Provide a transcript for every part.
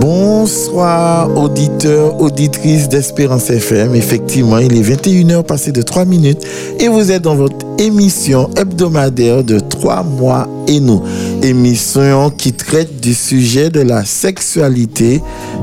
Bonsoir auditeurs, auditrices d'Espérance FM. Effectivement, il est 21h passé de 3 minutes et vous êtes dans votre émission hebdomadaire de 3 mois et nous. Émission qui traite du sujet de la sexualité.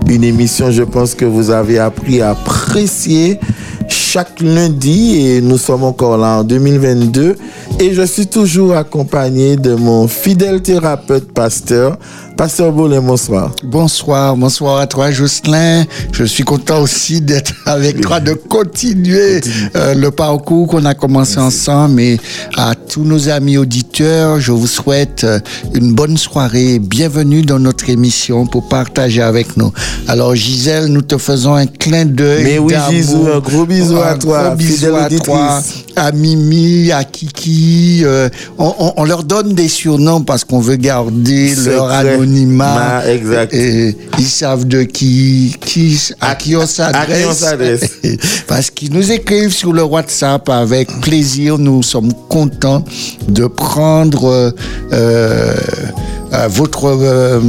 Une émission, je pense que vous avez appris à apprécier chaque lundi et nous sommes encore là en 2022 et je suis toujours accompagné de mon fidèle thérapeute pasteur Pasteur Boulin, bonsoir. Bonsoir, bonsoir à toi, Jocelyn. Je suis content aussi d'être avec toi, de continuer euh, le parcours qu'on a commencé ensemble. Et à tous nos amis auditeurs, je vous souhaite euh, une bonne soirée. Bienvenue dans notre émission pour partager avec nous. Alors, Gisèle, nous te faisons un clin d'œil. Mais oui, Gisèle, un gros bisou à toi, gros bisou à toi, à Mimi, à Kiki. Euh, on, on, leur donne des surnoms parce qu'on veut garder leur anonymat exact. Et ils savent de qui, qui à, qui on s'adresse. Parce qu'ils nous écrivent sur le WhatsApp avec plaisir. Nous sommes contents de prendre euh, euh, votre, euh,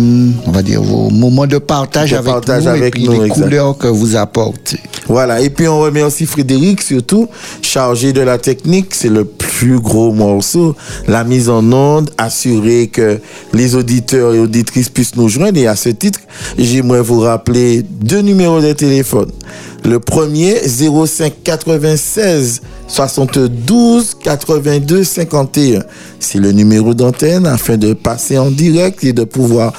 on va dire, vos moments de partage avec nous et puis les couleurs que vous apportez. Voilà. Et puis on remercie Frédéric surtout, chargé de la technique. C'est le plus gros morceau. La mise en onde, assurer que les auditeurs et auditrices puissent nous joindre. Et à ce titre, j'aimerais vous rappeler deux numéros de téléphone. Le premier, 05 96 72 82 51. C'est le numéro d'antenne afin de passer en direct et de pouvoir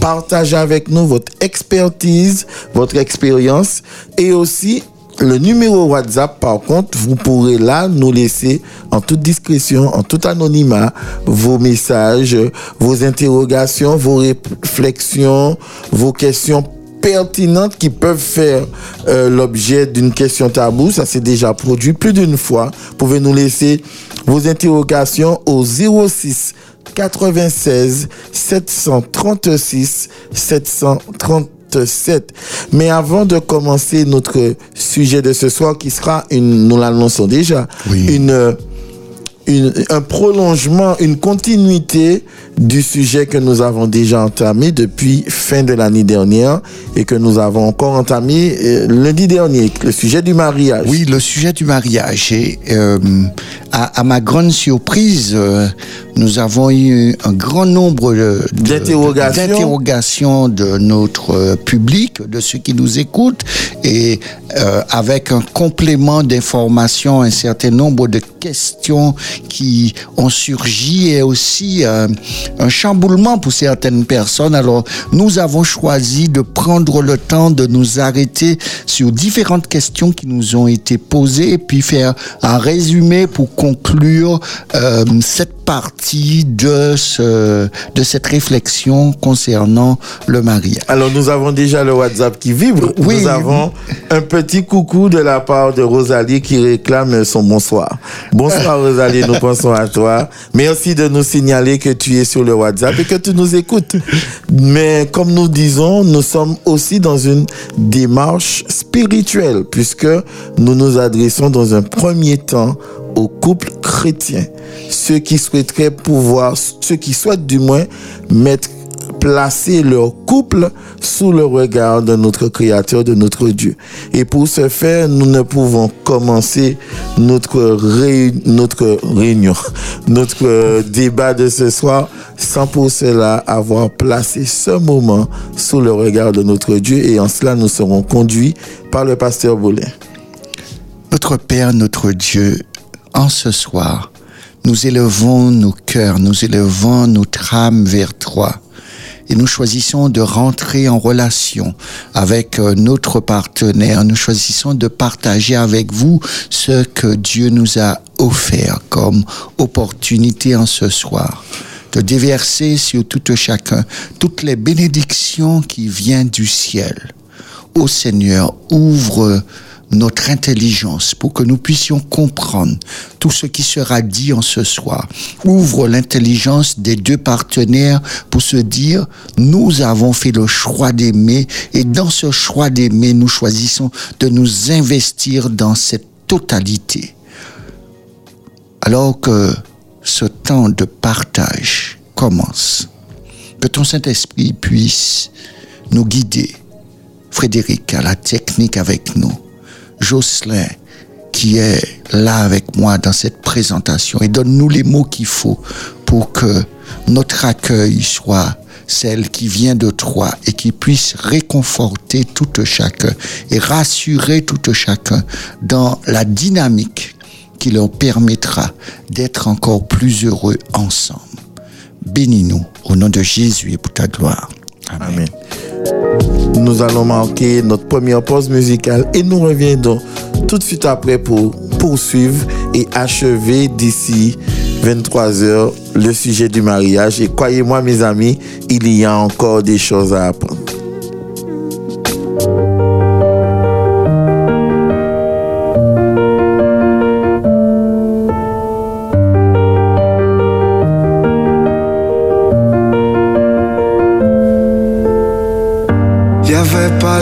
partager avec nous votre expertise, votre expérience et aussi le numéro WhatsApp, par contre, vous pourrez là nous laisser en toute discrétion, en tout anonymat, vos messages, vos interrogations, vos réflexions, vos questions pertinentes qui peuvent faire euh, l'objet d'une question tabou. Ça s'est déjà produit plus d'une fois. Vous pouvez nous laisser vos interrogations au 06 96 736 737. Mais avant de commencer notre sujet de ce soir, qui sera une, nous l'annonçons déjà, une un prolongement, une continuité du sujet que nous avons déjà entamé depuis fin de l'année dernière et que nous avons encore entamé euh, lundi dernier, le sujet du mariage. Oui, le sujet du mariage. Et euh, à, ma grande surprise, euh, nous avons eu un grand nombre d'interrogations de, notre public, de ceux qui nous écoutent, et avec un complément d'informations, un certain nombre de questions qui ont surgi et aussi euh, un chamboulement pour certaines personnes. Alors, nous avons choisi de prendre le temps de nous arrêter sur différentes questions qui nous ont été posées et puis faire un résumé pour conclure euh, cette partie de ce de cette réflexion concernant le mariage. Alors nous avons déjà le WhatsApp qui vibre. Oui. Nous avons un petit coucou de la part de Rosalie qui réclame son bonsoir. Bonsoir Rosalie, nous pensons à toi. Merci de nous signaler que tu es sur le WhatsApp et que tu nous écoutes. Mais comme nous disons, nous sommes aussi dans une démarche spirituelle puisque nous nous adressons dans un premier temps aux couples chrétiens. Ceux qui souhaiteraient pouvoir, ceux qui souhaitent du moins mettre placer leur couple sous le regard de notre Créateur, de notre Dieu. Et pour ce faire, nous ne pouvons commencer notre, notre réunion, notre débat de ce soir sans pour cela avoir placé ce moment sous le regard de notre Dieu. Et en cela, nous serons conduits par le pasteur Boulin. Notre Père, notre Dieu, en ce soir, nous élevons nos cœurs, nous élevons notre âme vers toi et nous choisissons de rentrer en relation avec euh, notre partenaire. Nous choisissons de partager avec vous ce que Dieu nous a offert comme opportunité en ce soir de déverser sur tout chacun toutes les bénédictions qui viennent du ciel. Ô Seigneur, ouvre notre intelligence pour que nous puissions comprendre tout ce qui sera dit en ce soir. Ouvre l'intelligence des deux partenaires pour se dire, nous avons fait le choix d'aimer et dans ce choix d'aimer, nous choisissons de nous investir dans cette totalité. Alors que ce temps de partage commence. Que ton Saint-Esprit puisse nous guider. Frédéric à la technique avec nous. Jocelyn qui est là avec moi dans cette présentation et donne-nous les mots qu'il faut pour que notre accueil soit celle qui vient de toi et qui puisse réconforter tout chacun et rassurer tout chacun dans la dynamique qui leur permettra d'être encore plus heureux ensemble. Bénis-nous au nom de Jésus et pour ta gloire. Amen. Nous allons marquer notre première pause musicale et nous reviendrons tout de suite après pour poursuivre et achever d'ici 23 heures le sujet du mariage. Et croyez-moi mes amis, il y a encore des choses à apprendre.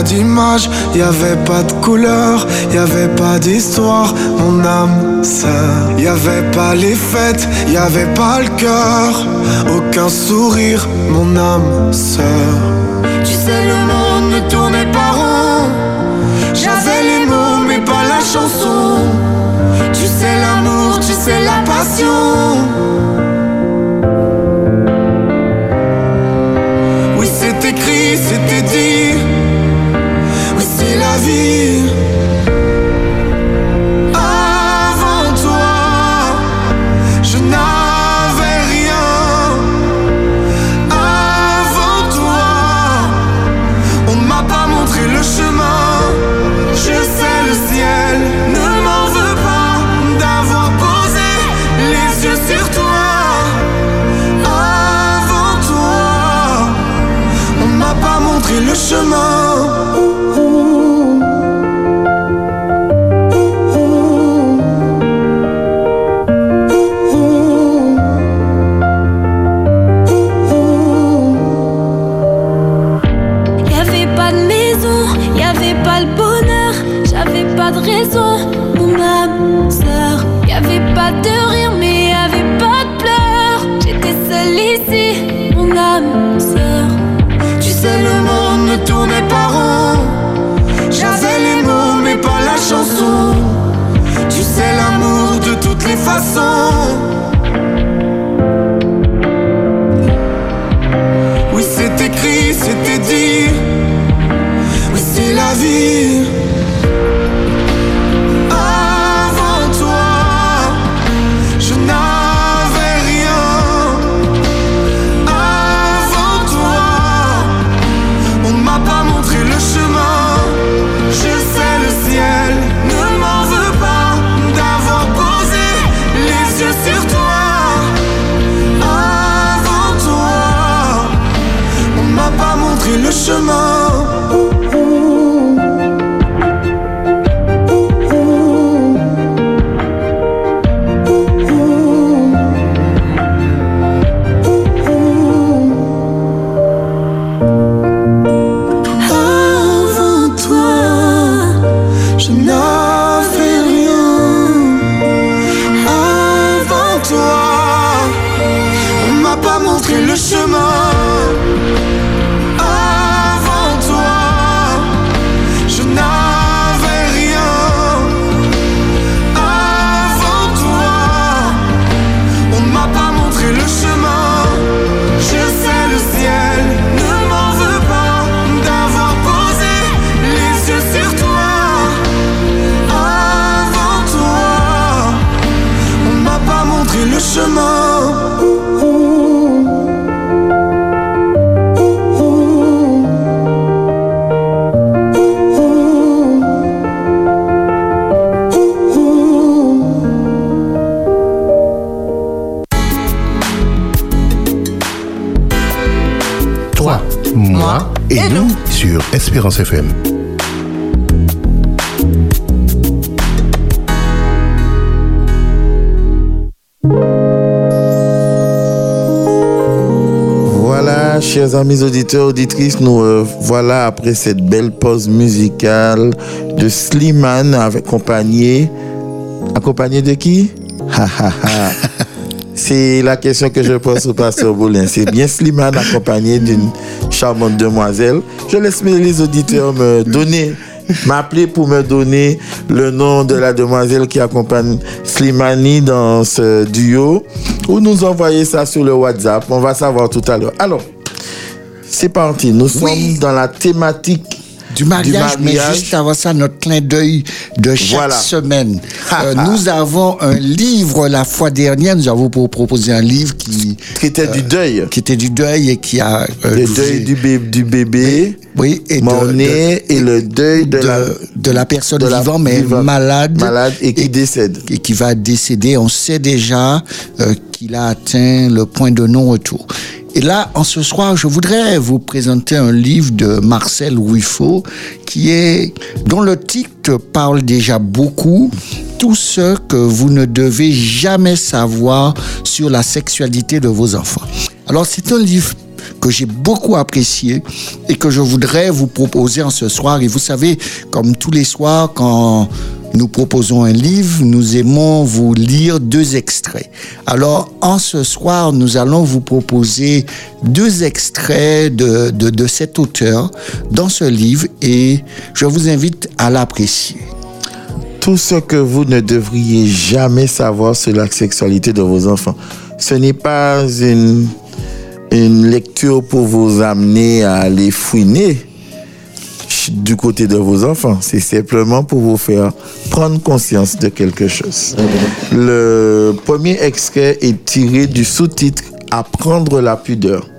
D'image, y avait pas de couleur, y avait pas d'histoire, mon âme sœur. Y avait pas les fêtes, y avait pas le cœur, aucun sourire, mon âme sœur. Tu sais, le monde ne tournait pas rond. J'avais les mots, mais pas la chanson. Tu sais, l'amour, tu sais, la passion. vie FM. Voilà, chers amis auditeurs, auditrices, nous euh, voilà après cette belle pause musicale de Slimane accompagné, accompagné de qui? C'est la question que je pose au pasteur Boulin. C'est bien Slimane accompagné d'une charmante demoiselle. Je laisse les auditeurs me donner, m'appeler pour me donner le nom de la demoiselle qui accompagne Slimani dans ce duo ou nous envoyer ça sur le WhatsApp. On va savoir tout à l'heure. Alors, c'est parti. Nous sommes dans la thématique du mariage, mais juste avant ça, notre clin d'œil de chaque semaine. Euh, nous avons un livre la fois dernière, nous avons proposé un livre qui... Qui était du deuil. Qui était du deuil et qui a... Euh, le deuil du, du bébé. Oui, et, et le deuil de, la, de la personne vivante, mais malade. Malade et qui décède. Et qui va décéder. On sait déjà euh, qu'il a atteint le point de non-retour. Et là, en ce soir, je voudrais vous présenter un livre de Marcel Ruiffaut qui est, dont le titre parle déjà beaucoup. Tout ce que vous ne devez jamais savoir sur la sexualité de vos enfants. Alors, c'est un livre que j'ai beaucoup apprécié et que je voudrais vous proposer en ce soir. Et vous savez, comme tous les soirs, quand nous proposons un livre, nous aimons vous lire deux extraits. Alors, en ce soir, nous allons vous proposer deux extraits de, de, de cet auteur dans ce livre et je vous invite à l'apprécier. Tout ce que vous ne devriez jamais savoir sur la sexualité de vos enfants. Ce n'est pas une, une lecture pour vous amener à aller fouiner du côté de vos enfants. C'est simplement pour vous faire prendre conscience de quelque chose. Le premier extrait est tiré du sous-titre Apprendre la pudeur.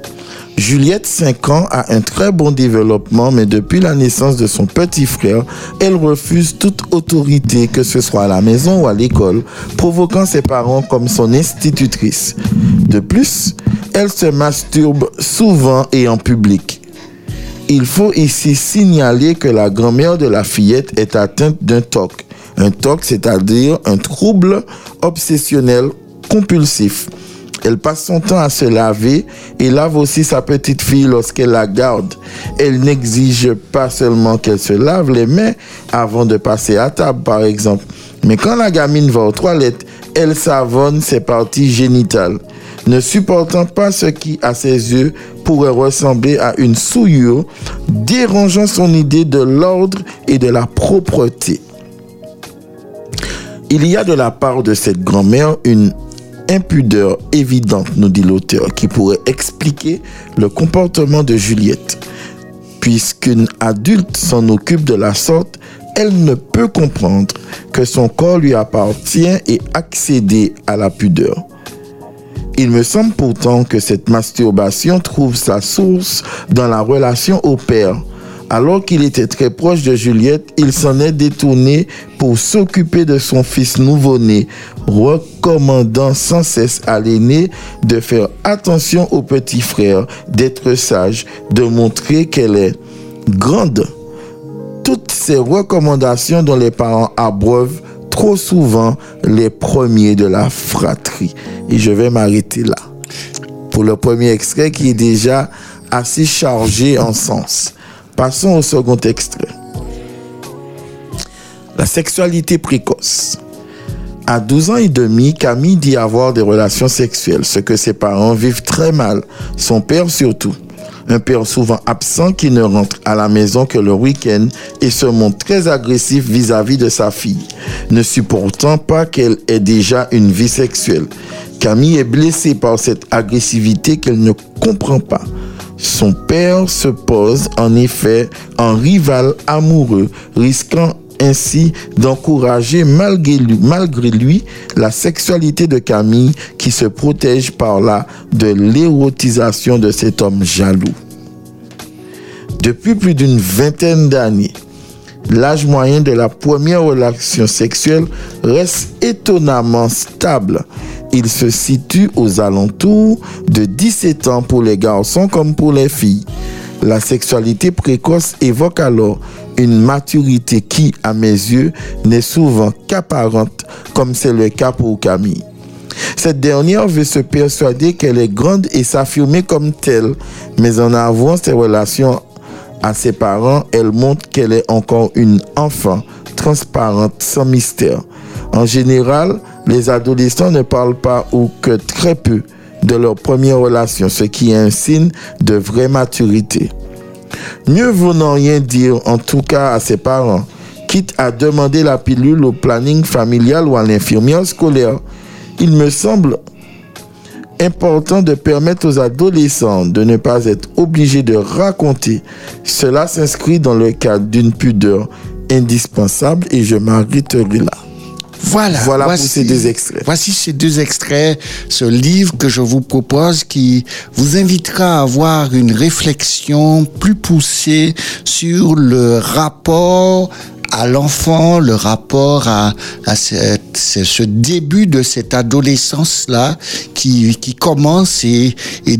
Juliette, 5 ans, a un très bon développement, mais depuis la naissance de son petit frère, elle refuse toute autorité, que ce soit à la maison ou à l'école, provoquant ses parents comme son institutrice. De plus, elle se masturbe souvent et en public. Il faut ici signaler que la grand-mère de la fillette est atteinte d'un TOC. Un TOC, c'est-à-dire un trouble obsessionnel compulsif. Elle passe son temps à se laver et lave aussi sa petite fille lorsqu'elle la garde. Elle n'exige pas seulement qu'elle se lave les mains avant de passer à table, par exemple. Mais quand la gamine va aux toilettes, elle savonne ses parties génitales ne supportant pas ce qui, à ses yeux, pourrait ressembler à une souillure, dérangeant son idée de l'ordre et de la propreté. Il y a de la part de cette grand-mère une impudeur évidente, nous dit l'auteur, qui pourrait expliquer le comportement de Juliette. Puisqu'une adulte s'en occupe de la sorte, elle ne peut comprendre que son corps lui appartient et accéder à la pudeur. Il me semble pourtant que cette masturbation trouve sa source dans la relation au père. Alors qu'il était très proche de Juliette, il s'en est détourné pour s'occuper de son fils nouveau-né, recommandant sans cesse à l'aîné de faire attention au petit frère, d'être sage, de montrer qu'elle est grande. Toutes ces recommandations dont les parents abreuvent trop souvent les premiers de la fratrie. Et je vais m'arrêter là. Pour le premier extrait qui est déjà assez chargé en sens. Passons au second extrait. La sexualité précoce. À 12 ans et demi, Camille dit avoir des relations sexuelles, ce que ses parents vivent très mal, son père surtout un père souvent absent qui ne rentre à la maison que le week-end et se montre très agressif vis-à-vis de sa fille, ne supportant pas qu'elle ait déjà une vie sexuelle. Camille est blessée par cette agressivité qu'elle ne comprend pas. Son père se pose en effet en rival amoureux, risquant ainsi d'encourager malgré lui, la sexualité de Camille qui se protège par là de l'érotisation de cet homme jaloux. Depuis plus d'une vingtaine d'années, l'âge moyen de la première relation sexuelle reste étonnamment stable. Il se situe aux alentours de 17 ans pour les garçons comme pour les filles. La sexualité précoce évoque alors une maturité qui, à mes yeux, n'est souvent qu'apparente, comme c'est le cas pour Camille. Cette dernière veut se persuader qu'elle est grande et s'affirmer comme telle, mais en avouant ses relations à ses parents, elle montre qu'elle est encore une enfant, transparente, sans mystère. En général, les adolescents ne parlent pas ou que très peu de leur première relation, ce qui est un signe de vraie maturité. Mieux vaut n'en rien dire, en tout cas à ses parents, quitte à demander la pilule au planning familial ou à l'infirmière scolaire. Il me semble important de permettre aux adolescents de ne pas être obligés de raconter. Cela s'inscrit dans le cadre d'une pudeur indispensable et je m'arrêterai là. Voilà, Voilà voici, pour ces deux extraits. Voici ces deux extraits, ce livre que je vous propose qui vous invitera à avoir une réflexion plus poussée sur le rapport à l'enfant, le rapport à, à cette- ce, début de cette adolescence-là qui, qui commence et, et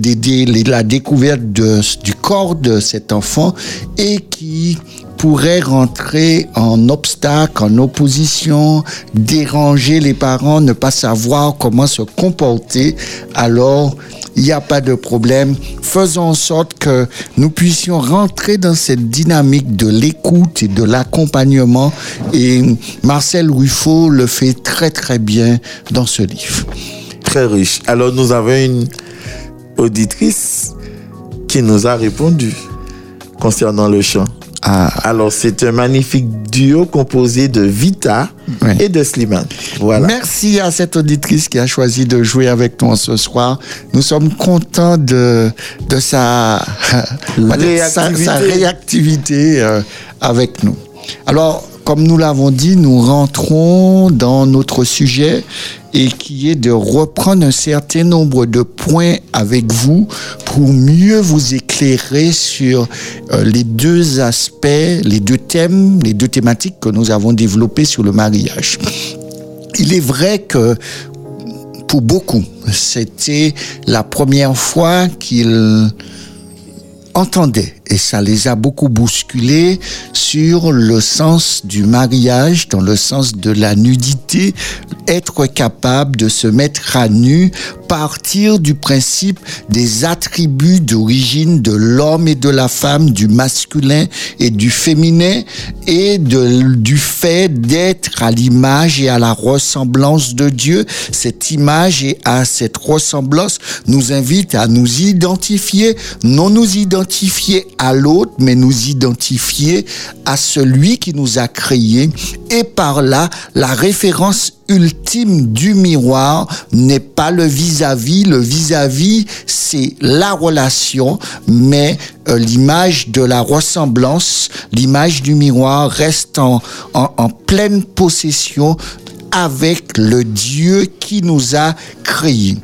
la découverte de, du corps de cet enfant et qui pourrait rentrer en obstacle, en opposition, déranger les parents, ne pas savoir comment se comporter, alors il n'y a pas de problème. Faisons en sorte que nous puissions rentrer dans cette dynamique de l'écoute et de l'accompagnement. Et Marcel Ruffo le fait très très bien dans ce livre. Très riche. Alors nous avons une auditrice qui nous a répondu concernant le chant. Ah, Alors c'est un magnifique duo composé de Vita et de Slimane. Voilà. Merci à cette auditrice qui a choisi de jouer avec nous ce soir. Nous sommes contents de, de sa, Réactivité. sa réactivité euh, avec nous. Alors, comme nous l'avons dit, nous rentrons dans notre sujet et qui est de reprendre un certain nombre de points avec vous pour mieux vous éclairer sur euh, les deux aspects, les deux thèmes, les deux thématiques que nous avons développées sur le mariage. Il est vrai que pour beaucoup, c'était la première fois qu'ils entendaient, et ça les a beaucoup bousculés, sur le sens du mariage, dans le sens de la nudité, être capable de se mettre à nu, partir du principe des attributs d'origine de l'homme et de la femme, du masculin et du féminin, et du fait d'être à l'image et à la ressemblance de Dieu. Cette image et à cette ressemblance nous invite à nous identifier, non nous identifier à l'autre, mais nous identifier à celui qui nous a créés. Et par là, la référence ultime du miroir n'est pas le vis-à-vis. Le vis-à-vis, c'est la relation, mais euh, l'image de la ressemblance, l'image du miroir reste en, en, en pleine possession avec le Dieu qui nous a créés.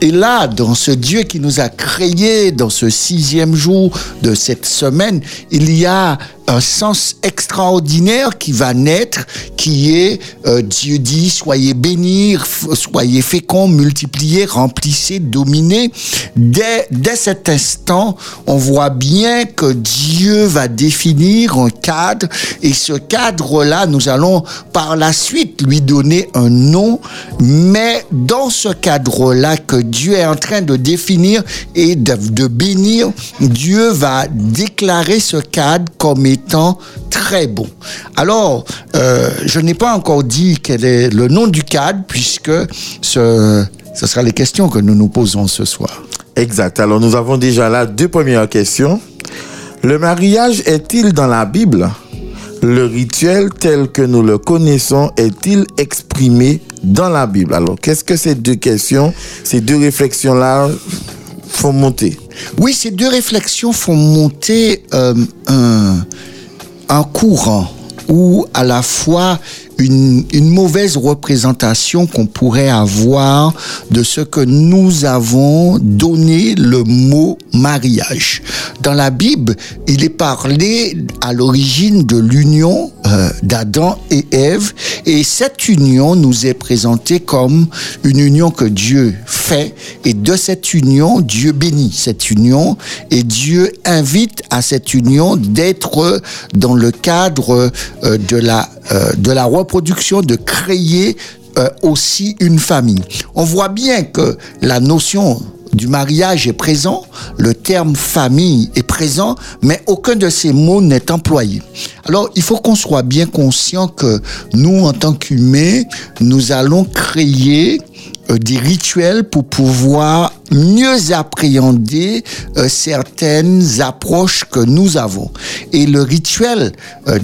Et là, dans ce Dieu qui nous a créés, dans ce sixième jour de cette semaine, il y a un sens extraordinaire qui va naître, qui est euh, Dieu dit soyez bénis, soyez féconds, multipliez, remplissez, dominez. Dès, dès cet instant, on voit bien que Dieu va définir un cadre et ce cadre-là, nous allons par la suite lui donner un nom, mais dans ce cadre-là que Dieu est en train de définir et de, bénir, Dieu va déclarer ce cadre comme étant très bon. Alors, euh, je n'ai pas encore dit quel est le nom du cadre puisque ce, ce sera les questions que nous nous posons ce soir. Exact. Alors nous avons déjà là deux premières questions. Le mariage est-il dans la Bible? Le rituel tel que nous le connaissons est-il exprimé dans la Bible? Alors qu'est-ce que ces deux questions, ces deux réflexions-là font monter? Oui, ces deux réflexions font monter euh, un, un courant ou à la fois une, une mauvaise représentation qu'on pourrait avoir de ce que nous avons donné le mot mariage. Dans la Bible, il est parlé à l'origine de l'union euh, d'Adam et Ève et cette union nous est présentée comme une union que Dieu fait et de cette union, Dieu bénit cette union et Dieu invite à cette union d'être dans le cadre euh, de la euh, de la reproduction, de créer euh, aussi une famille. On voit bien que la notion du mariage est présent, le terme famille est présent mais aucun de ces mots n'est employé. Alors, il faut qu'on soit bien conscient que nous, en tant qu'humains, nous allons créer euh, des rituels pour pouvoir mieux appréhender euh, certaines approches que nous avons. Et le rituel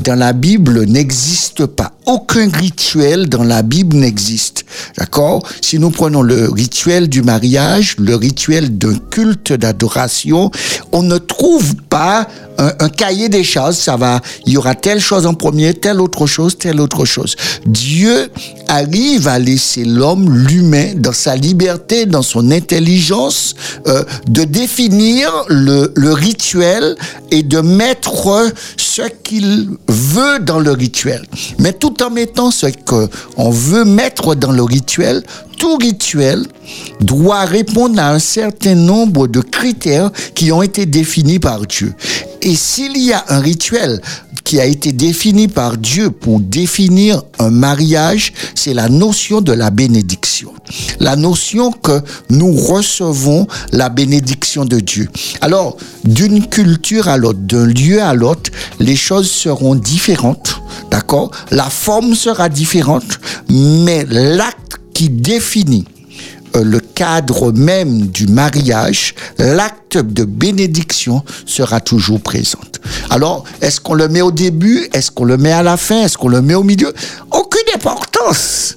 dans la Bible n'existe pas. Aucun rituel dans la Bible n'existe. D'accord? Si nous prenons le rituel du mariage, le rituel d'un culte d'adoration, on ne trouve pas un, cahier des choses, ça va, il y aura telle chose en premier, telle autre chose, telle autre chose. Dieu arrive à laisser l'homme, l'humain, dans sa liberté, dans son intelligence, euh, de définir le, le rituel et de mettre ce qu'il veut dans le rituel. Mais tout en mettant ce qu'on veut mettre dans le rituel, tout rituel doit répondre à un certain nombre de critères qui ont été définis par Dieu. Et s'il y a un rituel qui a été défini par Dieu pour définir un mariage, c'est la notion de la bénédiction. La notion que nous recevons la bénédiction de Dieu. Alors, d'une culture à l'autre, d'un lieu à l'autre, les choses seront différentes, d'accord? La forme sera différente, mais l'acte qui définit le cadre même du mariage, l'acte de bénédiction sera toujours présent. Alors, est-ce qu'on le met au début? Est-ce qu'on le met à la fin? Est-ce qu'on le met au milieu? Aucune importance.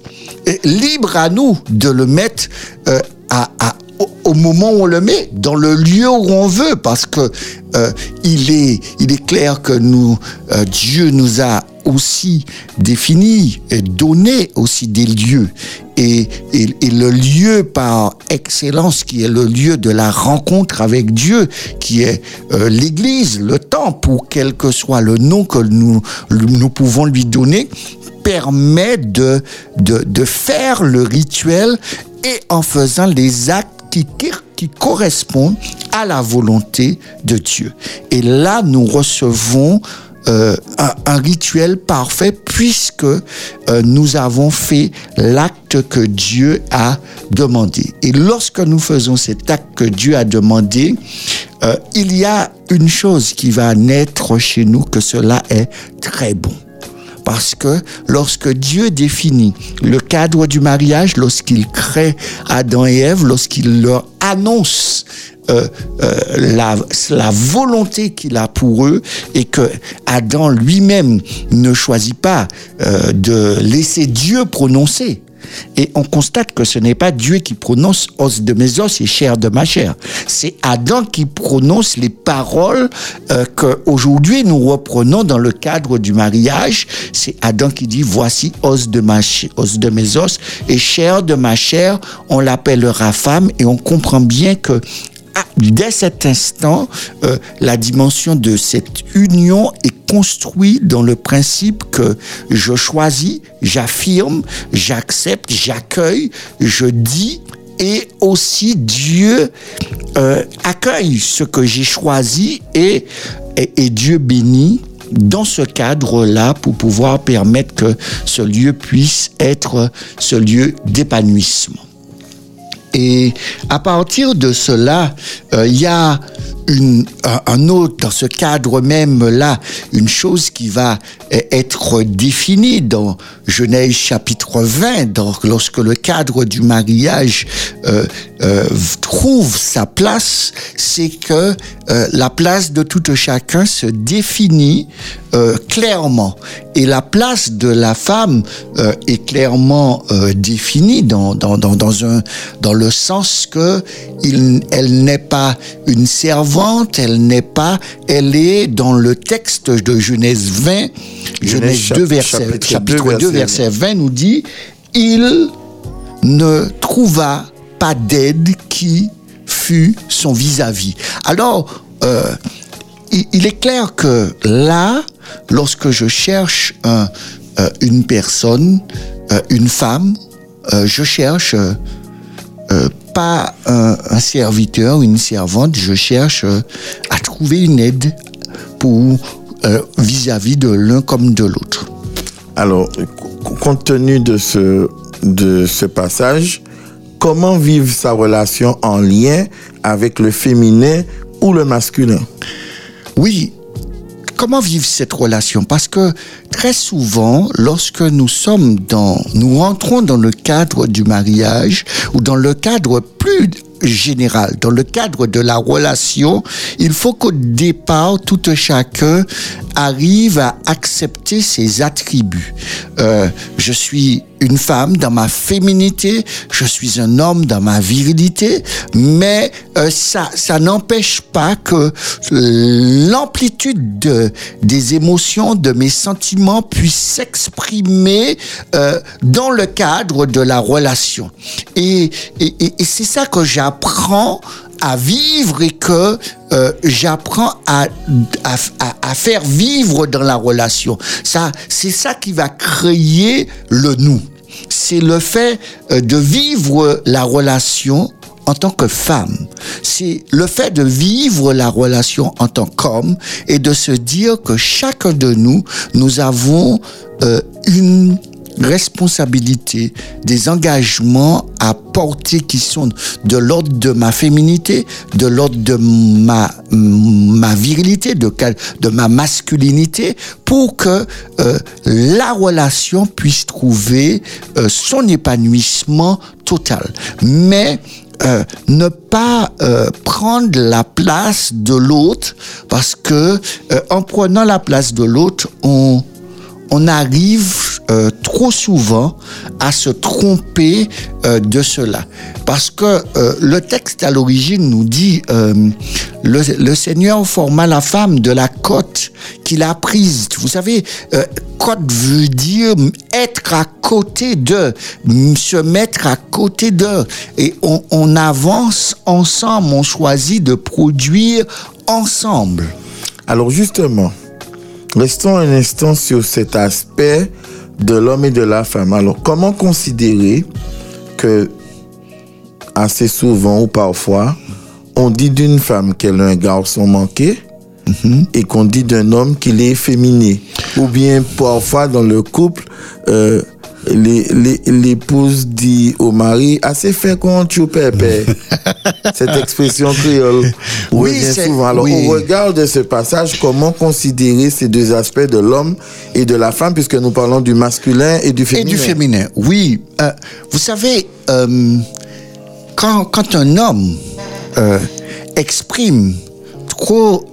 Libre à nous de le mettre euh, à, à, au moment où on le met, dans le lieu où on veut, parce que euh, il est il est clair que nous euh, Dieu nous a aussi défini et donné aussi des lieux. Et, et, le lieu par excellence qui est le lieu de la rencontre avec Dieu qui est euh, l'église le temple ou quel que soit le nom que nous nous pouvons lui donner permet de, de, de faire le rituel et en faisant les actes qui, qui correspondent à la volonté de Dieu. Et là, nous recevons euh, un, rituel parfait puisque euh, nous avons fait l'acte que Dieu a demandé. Et lorsque nous faisons cet acte que Dieu a demandé, euh, il y a une chose qui va naître chez nous, que cela est très bon. Parce que lorsque Dieu définit le cadre du mariage, lorsqu'il crée Adam et Ève, lorsqu'il leur annonce euh, euh, la, volonté qu'il a pour eux et que Adam lui-même ne choisit pas euh, de laisser Dieu prononcer. Et on constate que ce n'est pas Dieu qui prononce os de mes os et chair de ma chair. C'est Adam qui prononce les paroles euh, que aujourd'hui nous reprenons dans le cadre du mariage. C'est Adam qui dit voici os de ma os de mes os et chair de ma chair. On l'appellera femme et on comprend bien que dès cet instant, euh, la dimension de cette union est construite dans le principe que je choisis, j'affirme, j'accepte, j'accueille, je dis et aussi Dieu euh, accueille ce que j'ai choisi et Dieu bénit dans ce cadre-là pour pouvoir permettre que ce lieu puisse être ce lieu d'épanouissement. Et à partir de cela, euh, il y a un autre, dans ce cadre même-là, une chose qui va être définie dans Genèse chapitre 20, donc lorsque le cadre du mariage euh, euh, trouve sa place, c'est que euh, la place de tout chacun se définit clairement. Et la place de la femme est clairement définie dans, dans, dans, un, dans le sens que elle n'est pas une servante, elle n'est pas, elle est dans le texte de Genèse 20, Genèse 2, verset, chapitre, chapitre 2, verset 20 nous dit, il ne trouva pas d'aide qui fut son vis-à-vis. -vis. Alors, euh, il, il, est clair que là, lorsque je cherche un, euh, une personne, euh, une femme, je cherche pas un, un, serviteur, une servante, je cherche à trouver une aide pour vis-à-vis -vis de l'un comme de l'autre. Alors, compte tenu de ce, de ce passage, comment vivre sa relation en lien avec le féminin ou le masculin? Oui. Comment vivre cette relation Parce que très souvent, lorsque nous sommes dans, nous rentrons dans le cadre du mariage ou dans le cadre plus général, dans le cadre de la relation, il faut qu'au départ, tout chacun arrive à accepter ses attributs. Euh, je suis une femme dans ma féminité, je suis un homme dans ma virilité, mais euh, ça, ça n'empêche pas que l'amplitude de, des émotions, de mes sentiments puisse s'exprimer euh, dans le cadre de la relation. Et, et, et c'est ça que j'apprends à vivre et que euh, j'apprends à, à, à, faire vivre dans la relation. Ça, c'est ça qui va créer le nous. C'est le fait euh, de vivre la relation en tant que femme. C'est le fait de vivre la relation en tant qu'homme et de se dire que chacun de nous, nous avons euh, une responsabilité, des engagements à porter qui sont de l'ordre de ma féminité, de l'ordre de ma, ma virilité, de, de ma masculinité, pour que euh, la relation puisse trouver euh, son épanouissement total. Mais euh, ne pas prendre la place de l'autre parce que en prenant la place de l'autre, on on arrive euh, trop souvent à se tromper euh, de cela. Parce que euh, le texte à l'origine nous dit, le, Seigneur forma la femme de la côte qu'il a prise. Vous savez, côte veut dire être à côté d'eux, se mettre à côté d'eux. Et on avance ensemble, on choisit de produire ensemble. Alors justement, Restons un instant sur cet aspect de l'homme et de la femme. Alors, comment considérer que assez souvent ou parfois, on dit d'une femme qu'elle a un garçon manqué et qu'on dit d'un homme qu'il est féminin. Ou bien parfois dans le couple, euh, l'épouse dit au mari assez quand tu pépé cette expression créole. Oui souvent alors on regarde ce passage comment considérer ces deux aspects de l'homme et de la femme puisque nous parlons du masculin et du féminin et du féminin. oui euh, vous savez euh, quand, quand un homme euh, exprime trop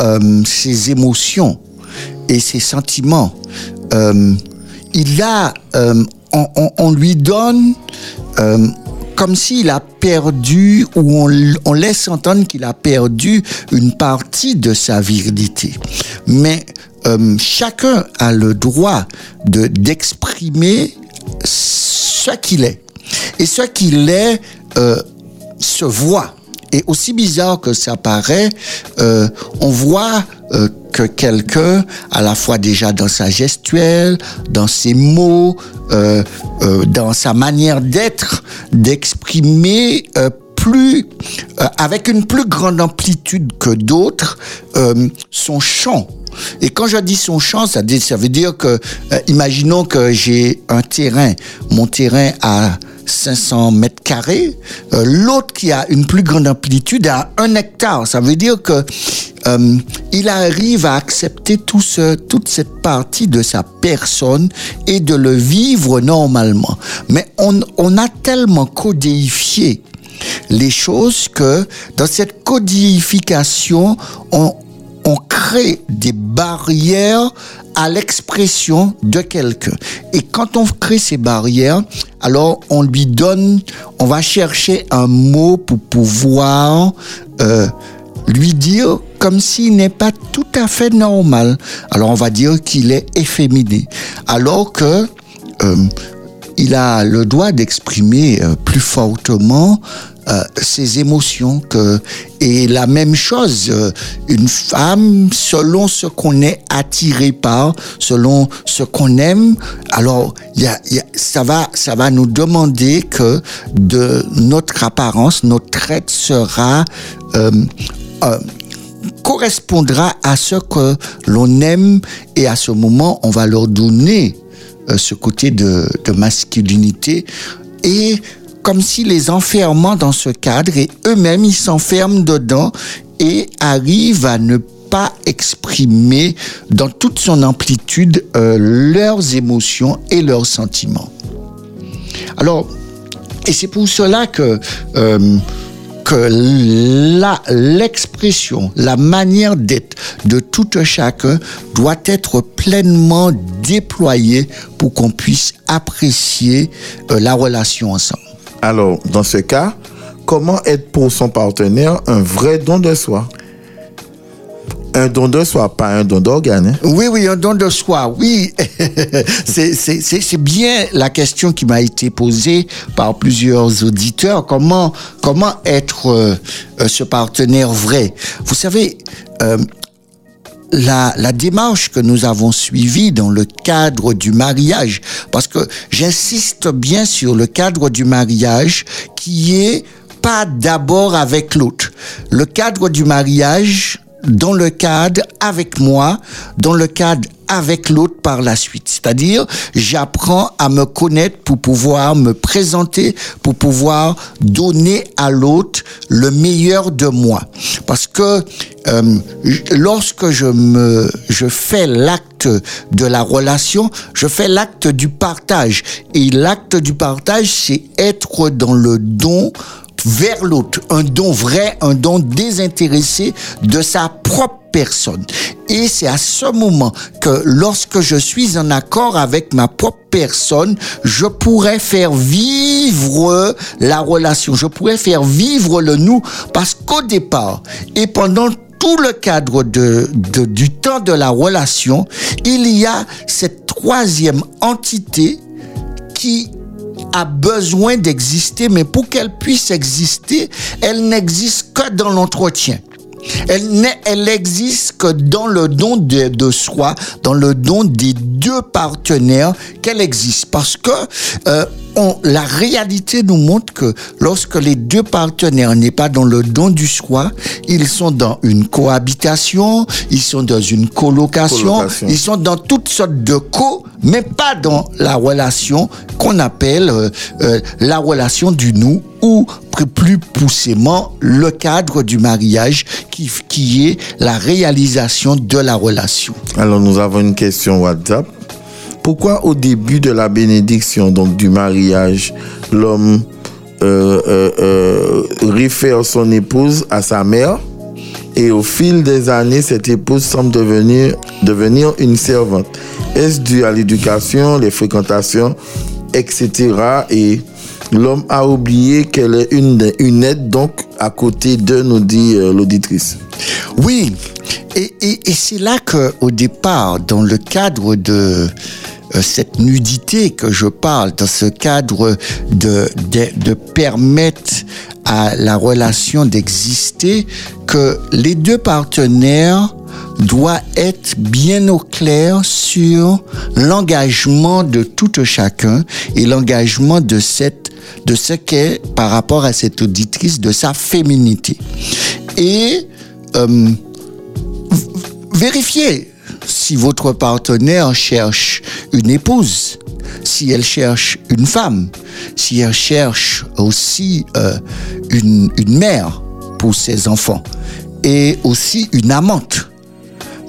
ses émotions et ses sentiments il a on, lui donne euh, comme s'il a perdu ou on, laisse entendre qu'il a perdu une partie de sa virilité. Mais euh, chacun a le droit de d'exprimer ce qu'il est. Et ce qu'il est euh, se voit. Et aussi bizarre que ça paraît, on voit que quelqu'un, à la fois déjà dans sa gestuelle, dans ses mots, euh, euh, dans sa manière d'être, d'exprimer euh, plus, avec une plus grande amplitude que d'autres, son chant. Et quand je dis son champ, ça, veut dire que, imaginons que j'ai un terrain, mon terrain a 500 mètres carrés, l'autre qui a une plus grande amplitude a un hectare. Ça veut dire que euh, il arrive à accepter tout ce, toute cette partie de sa personne et de le vivre normalement. Mais on, on a tellement codéifié les choses que dans cette codification, on, on crée des barrières à l'expression de quelqu'un. Et quand on crée ces barrières, alors on lui donne, on va chercher un mot pour pouvoir euh, lui dire comme s'il n'est pas tout à fait normal. Alors on va dire qu'il est efféminé. Alors que euh, il a le droit d'exprimer euh, plus fortement euh, ses émotions que et la même chose une femme selon ce qu'on est attiré par selon ce qu'on aime alors y a, y a, ça va ça va nous demander que de notre apparence notre trait sera euh, euh, correspondra à ce que l'on aime et à ce moment on va leur donner euh, ce côté de, de, masculinité. Et comme si les enfermant dans ce cadre et eux-mêmes ils s'enferment dedans et arrivent à ne pas exprimer dans toute son amplitude euh, leurs émotions et leurs sentiments. Alors, et c'est pour cela que euh, que la, l'expression, la manière d'être de tout chacun doit être pleinement déployée pour qu'on puisse apprécier euh, la relation ensemble. Alors, dans ce cas, comment être pour son partenaire un vrai don de soi? Un don de soi, pas un don d'organe. Hein? Oui, oui, un don de soi, oui. c'est bien la question qui m'a été posée par plusieurs auditeurs. Comment, être euh, euh, ce partenaire vrai? Vous savez, euh, la, la, démarche que nous avons suivie dans le cadre du mariage, parce que j'insiste bien sur le cadre du mariage qui est pas d'abord avec l'autre. Le cadre du mariage, dans le cadre avec moi, dans le cadre avec l'autre par la suite. C'est-à-dire, j'apprends à me connaître pour pouvoir me présenter, pour pouvoir donner à l'autre le meilleur de moi. Parce que euh, lorsque je me, je fais l'acte de la relation, je fais l'acte du partage. Et l'acte du partage, c'est être dans le don vers l'autre, un don vrai, un don désintéressé de sa propre Et c'est à ce moment que lorsque je suis en accord avec ma propre personne, je pourrais faire vivre la relation, je pourrais faire vivre le nous, parce qu'au départ et pendant tout le cadre du temps de la relation, il y a cette troisième entité qui a besoin d'exister, mais pour qu'elle puisse exister, elle n'existe que dans l'entretien. Elle, elle existe que dans le don de, soi, dans le don des deux partenaires qu'elle existe. Parce que euh, on, la réalité nous montre que lorsque les deux partenaires n'est pas dans le don du soi, ils sont dans une cohabitation, ils sont dans une colocation, colocation. ils sont dans toutes sortes de co, mais pas dans la relation qu'on appelle euh, euh, la relation du nous ou plus poussément le cadre du mariage qui, qui est la réalisation de la relation. Alors nous avons une question WhatsApp. Pourquoi au début de la bénédiction, donc du mariage, l'homme euh, euh, euh, réfère son épouse à sa mère et au fil des années, cette épouse semble devenir, devenir une servante? Est-ce dû à l'éducation, les fréquentations, etc. Et l'homme a oublié qu'elle est une, une aide donc à côté de, nous dit euh, l'auditrice. Oui, et, et, et c'est là qu'au départ, dans le cadre de euh, cette nudité que je parle, dans ce cadre de, de, de permettre à la relation d'exister, que les deux partenaires doit être bien au clair sur l'engagement de tout chacun et l'engagement de cette de ce qu'est par rapport à cette auditrice de sa féminité. Et euh, vérifier si votre partenaire cherche une épouse, si elle cherche une femme, si elle cherche aussi euh, une, mère pour ses enfants et aussi une amante.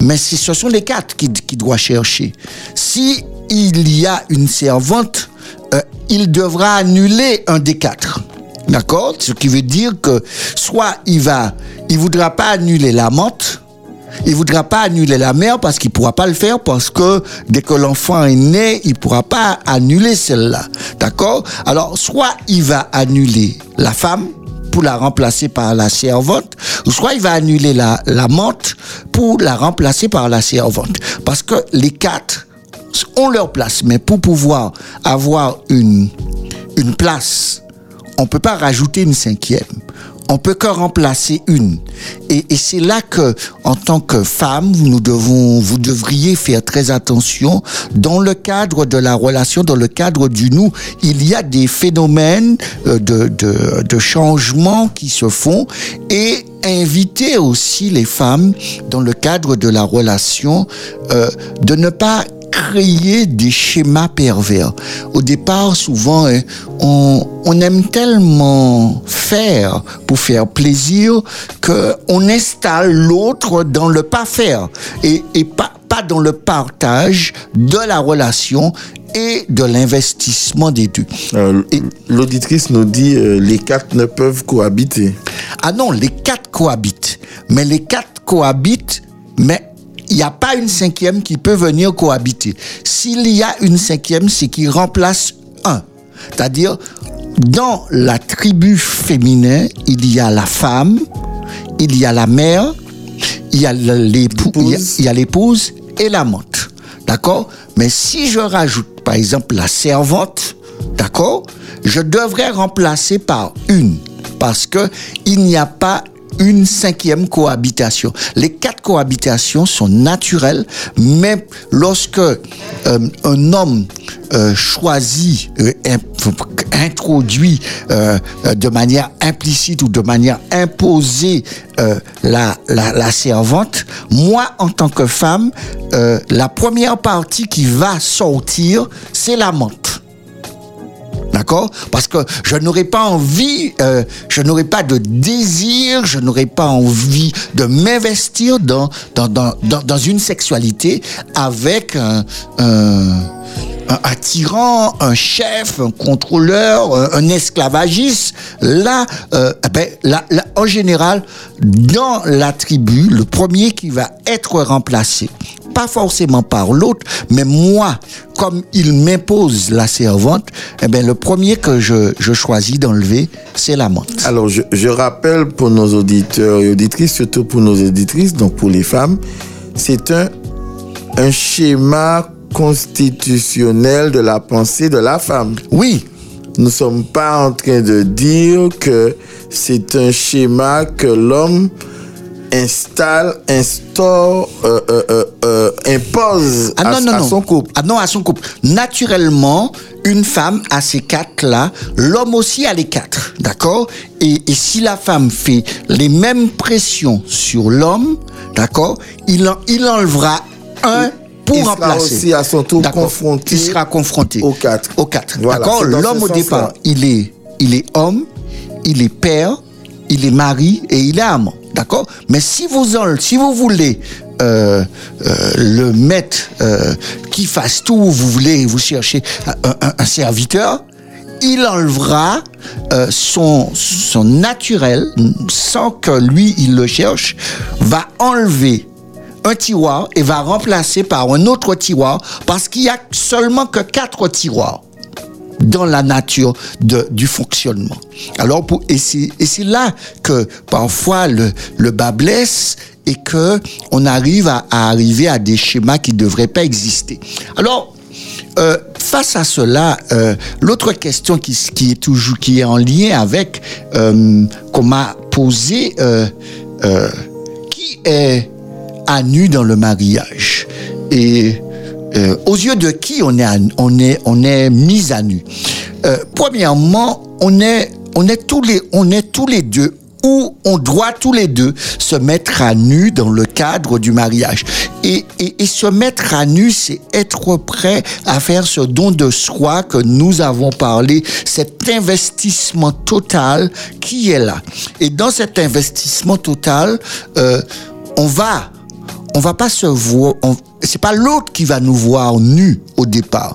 Mais ce sont les quatre qui, qui doivent chercher. Si il y a une servante, euh, il devra annuler un des quatre. D'accord? Ce qui veut dire que soit il va, il voudra pas annuler l'amante, il voudra pas annuler la mère parce qu'il pourra pas le faire parce que dès que l'enfant est né, il pourra pas annuler celle-là. D'accord? Alors, soit il va annuler la femme pour la remplacer par la servante, soit il va annuler la, la pour la remplacer par la servante. Parce que les quatre ont leur place, mais pour pouvoir avoir une, une place, on peut pas rajouter une cinquième on peut que remplacer une. Et, c'est là que, en tant que femme, nous devons, vous devriez faire très attention dans le cadre de la relation, dans le cadre du nous. Il y a des phénomènes de, de, de changement qui se font et inviter aussi les femmes dans le cadre de la relation euh, de ne pas créer des schémas pervers. Au départ, souvent, hein, on, on aime tellement faire pour faire plaisir que on installe l'autre dans le pas faire et, et pas, pas dans le partage de la relation et de l'investissement des deux. Euh, L'auditrice nous dit euh, les quatre ne peuvent cohabiter. Ah non, les quatre cohabitent. Mais les quatre cohabitent, mais il n'y a pas une cinquième qui peut venir cohabiter. S'il y a une cinquième, c'est qu'il remplace un. C'est-à-dire, dans la tribu féminin, il y a la femme, il y a la mère, il y a l'épouse et l'amante. D'accord? Mais si je rajoute, par exemple, la servante, d'accord? Je devrais remplacer par une. Parce que il n'y a pas une cinquième cohabitation. Les quatre cohabitations sont naturelles, mais lorsque euh, un homme euh, choisit, euh, introduit euh, de manière implicite ou de manière imposée la, la, servante, moi, en tant que femme, la première partie qui va sortir, c'est la menthe. D'accord? Parce que je n'aurais pas envie, euh, je n'aurais pas de désir, je n'aurais pas envie de m'investir dans, dans, dans, dans, dans une sexualité avec un, un, un- tyran, un chef, un contrôleur, un, esclavagiste. Là, euh, ben, là, en général, dans la tribu, le premier qui va être remplacé, pas forcément par l'autre, mais moi, comme il m'impose la servante, eh ben, le premier que je, choisis d'enlever, c'est la menthe. Alors, je, rappelle pour nos auditeurs et auditrices, surtout pour nos auditrices, donc pour les femmes, c'est un schéma constitutionnel de la pensée de la femme. Oui, Nous ne sommes pas en train de dire que c'est un schéma que l'homme installe, instaure, euh, euh, euh, euh, impose Ah à, non, non, à non. son couple. Ah non, à son couple. Naturellement, une femme a ces quatre-là, l'homme aussi a les quatre, d'accord? Et, et si la femme fait les mêmes pressions sur l'homme, d'accord, il, en- il enlevera un pour Il sera aussi à son tour confronté Il sera confronté aux quatre. Aux quatre. Voilà, d'accord L'homme au départ, il est, il est homme, il est père, il est mari et il est amant. D'accord Mais si vous, en- si vous voulez euh, euh, le mettre euh, qui fasse tout, vous voulez, vous cherchez un, un- un serviteur, il enlevera euh, son, son naturel, sans que lui, il le cherche, va enlever un tiroir et va remplacer par un autre tiroir parce qu'il y a seulement que quatre tiroirs dans la nature de, du fonctionnement. Alors, pour, et c'est là que parfois le, bas blesse et que on arrive à, arriver à des schémas qui ne devraient pas exister. Alors, euh, face à cela, euh, l'autre question qui, qui est toujours qui est en lien avec euh, qu'on m'a posé, euh, qui est à nu dans le mariage et euh, aux yeux de qui on est on est on est mis à nu. Euh, premièrement, on est on est tous les on est tous les deux où on doit tous les deux se mettre à nu dans le cadre du mariage. Et, et, et se mettre à nu, c'est être prêt à faire ce don de soi que nous avons parlé, cet investissement total qui est là. Et dans cet investissement total, euh, on va on va pas se voir, c'est pas l'autre qui va nous voir nus au départ.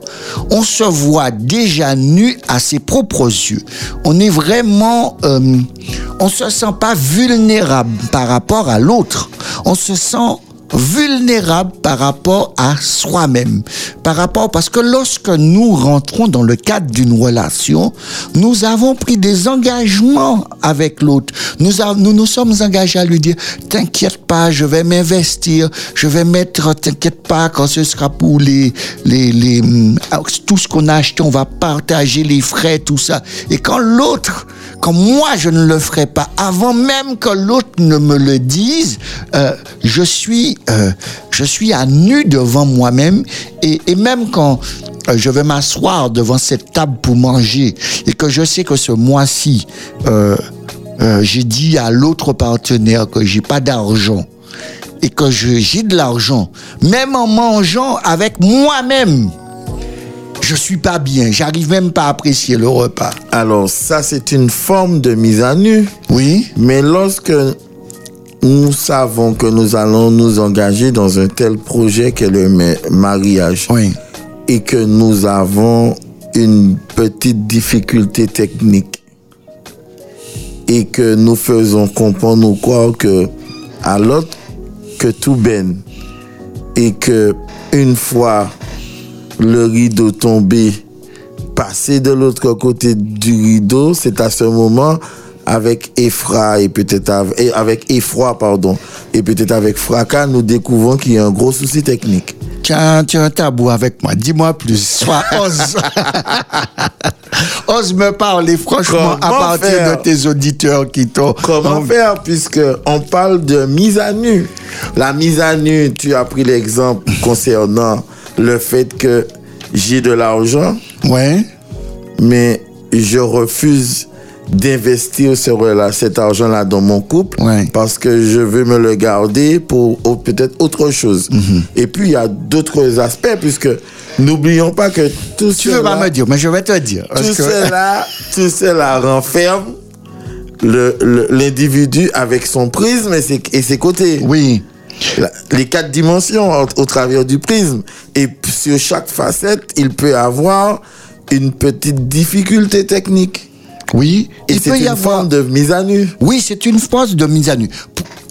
On se voit déjà nu à ses propres yeux. On est vraiment, euh, on se sent pas vulnérable par rapport à l'autre. On se sent vulnérable par rapport à soi-même. Par rapport, parce que lorsque nous rentrons dans le cadre d'une relation, nous avons pris des engagements avec l'autre. Nous, nous nous sommes engagés à lui dire, t'inquiète pas, je vais m'investir, je vais mettre, t'inquiète pas, quand ce sera pour les, les, les, hum, tout ce qu'on a acheté, on va partager les frais, tout ça. Et quand l'autre, quand moi je ne le ferai pas, avant même que l'autre ne me le dise, euh, je suis, euh, je suis à nu devant moi-même et, et même quand euh, je vais m'asseoir devant cette table pour manger et que je sais que ce mois-ci, euh, euh, j'ai dit à l'autre partenaire que j'ai pas d'argent et que j'ai de l'argent, même en mangeant avec moi-même, je suis pas bien. J'arrive même pas à apprécier le repas. Alors ça, c'est une forme de mise à nu. Oui, Mais lorsque nous savons que nous allons nous engager dans un tel projet qu'est le ma- mariage. Oui, et que nous avons une petite difficulté technique. Et que nous faisons comprendre ou croire que à l'autre que tout baigne. Et que une fois le rideau tombé, passer de l'autre côté du rideau, c'est à ce moment avec effroi et peut-être avec effroi pardon et peut-être avec fracas nous découvrons qu'il y a un gros souci technique. tu as, tu as un tabou avec moi. Dis-moi plus. Sois, ose. ose me parler franchement à partir faire? de tes auditeurs qui t'ont. Comment faire? Puisque on parle de mise à nu. La mise à nu, tu as pris l'exemple concernant le fait que j'ai de l'argent, Ouais. mais je refuse d'investir ce cet argent-là dans mon couple Ouais. parce que je veux me le garder pour peut-être autre chose. Mhm. Et puis, il y a d'autres aspects puisque n'oublions pas que tout Tu veux pas me dire, mais je vais te dire. Parce tout que- cela, tout cela renferme le- le- l'individu avec son prisme et ses, et ses côtés. Oui. La- les quatre dimensions au, au travers du prisme. Et sur chaque facette, il peut avoir une petite difficulté technique. Oui. Et c'est une avoir. forme de mise à nu. Oui, c'est une phase de mise à nu.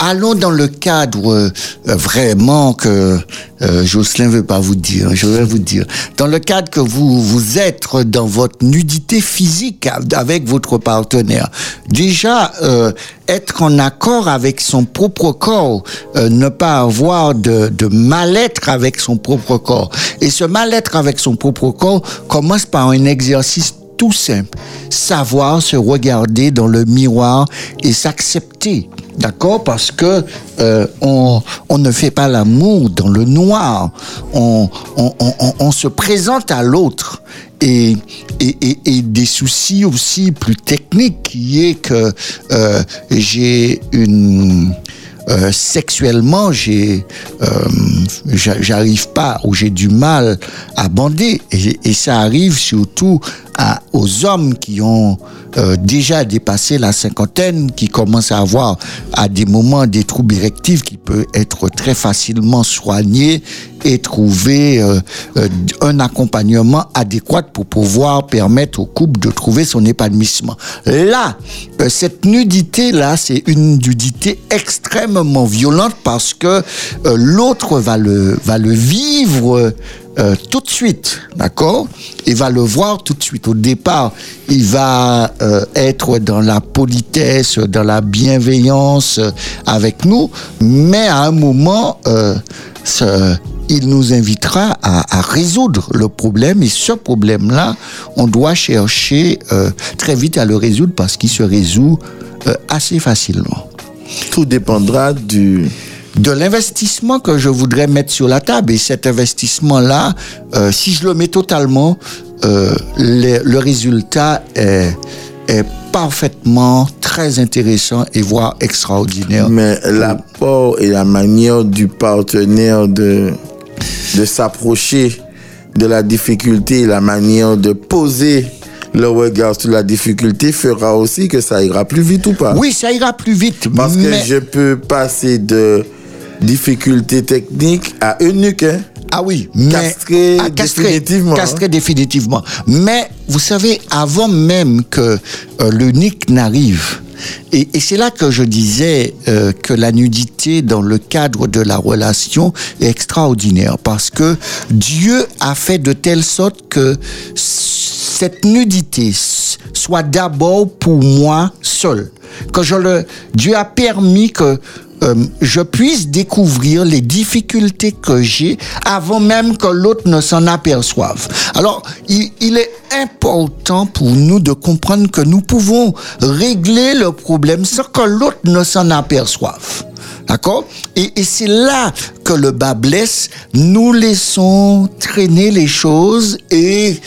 Allons dans le cadre euh, vraiment que euh, Jocelyn veut pas vous dire. Je vais vous dire. Dans le cadre que vous vous êtes dans votre nudité physique av- avec votre partenaire. Déjà, euh, être en accord avec son propre corps, euh, ne pas avoir de, de mal-être avec son propre corps. Et ce mal-être avec son propre corps commence par un exercice tout simple. Savoir se regarder dans le miroir et s'accepter. D'accord? Parce que euh, on, on ne fait pas l'amour dans le noir. On, on, on, se présente à l'autre. Et, et, et, des soucis aussi plus techniques qui est que euh, j'ai une euh, sexuellement, j'ai, j'a- j'arrive pas ou j'ai du mal à bander et, et ça arrive surtout à, aux hommes qui ont euh, déjà dépassé la cinquantaine, qui commencent à avoir à des moments des troubles érectifs qui peuvent être très facilement soignés et trouver euh, euh, un accompagnement adéquat pour pouvoir permettre au couple de trouver son épanouissement. Là, euh, cette nudité-là, c'est une nudité extrêmement violente parce que euh, l'autre va le, va le vivre euh, tout de suite, d'accord? Il va le voir tout de suite. Au départ, il va euh, être dans la politesse, dans la bienveillance euh, avec nous, mais à un moment, il nous invitera à, résoudre le problème. Et ce problème-là, on doit chercher très vite à le résoudre parce qu'il se résout assez facilement. Tout dépendra du, de l'investissement que je voudrais mettre sur la table. Et cet investissement-là, euh, si je le mets totalement, euh, le, le résultat est, est parfaitement très intéressant et voire extraordinaire. Mais l'apport et la manière du partenaire de, de s'approcher de la difficulté, la manière de poser le regard sur la difficulté fera aussi que ça ira plus vite ou pas? Oui, ça ira plus vite. Parce mais... que je peux passer de difficultés techniques à eunuque. Hein? Ah oui, mais Castré Ah, définitivement, Castré définitivement. Mais vous savez, avant même que euh, n'arrive, et, et c'est là que je disais euh, que la nudité dans le cadre de la relation est extraordinaire parce que Dieu a fait de telle sorte que cette nudité soit d'abord pour moi seul. Que je le, Dieu a permis que euh, je puisse découvrir les difficultés que j'ai avant même que l'autre ne s'en aperçoive. Alors, il, il est important pour nous de comprendre que nous pouvons régler le problème sans que l'autre ne s'en aperçoive. D'accord? Et, c'est là que le bas blesse. Nous laissons traîner les choses et,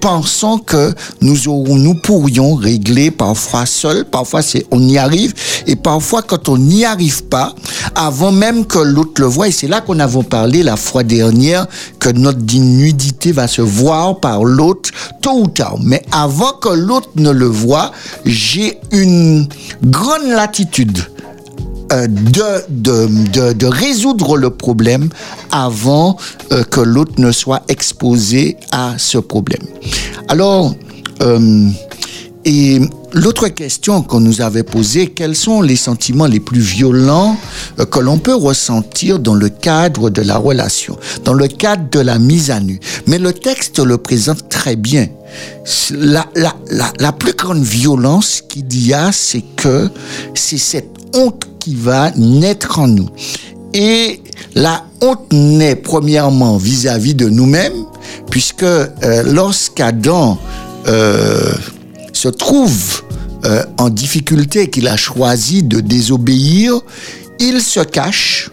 pensons que nous, aurons, nous pourrions régler parfois seuls. Parfois, c'est on y arrive. Et parfois, quand on n'y arrive pas, avant même que l'autre le voie, et c'est là qu'on avait parlé la fois dernière, que notre nudité va se voir par l'autre tôt ou tard. Mais avant que l'autre ne le voie, j'ai une grande latitude euh, de, de, de, de, résoudre le problème avant euh, que l'autre ne soit exposé à ce problème. Alors, euh, et l'autre question qu'on nous avait posée, quels sont les sentiments les plus violents que l'on peut ressentir dans le cadre de la relation, dans le cadre de la mise à nu? Mais le texte le présente très bien. La, la, la, la plus grande violence qu'il y a, c'est que c'est cette honte va naître en nous. Et la honte naît premièrement vis-à-vis de nous-mêmes, puisque euh, lorsqu'Adam euh, se trouve euh, en difficulté, qu'il a choisi de désobéir, il se cache.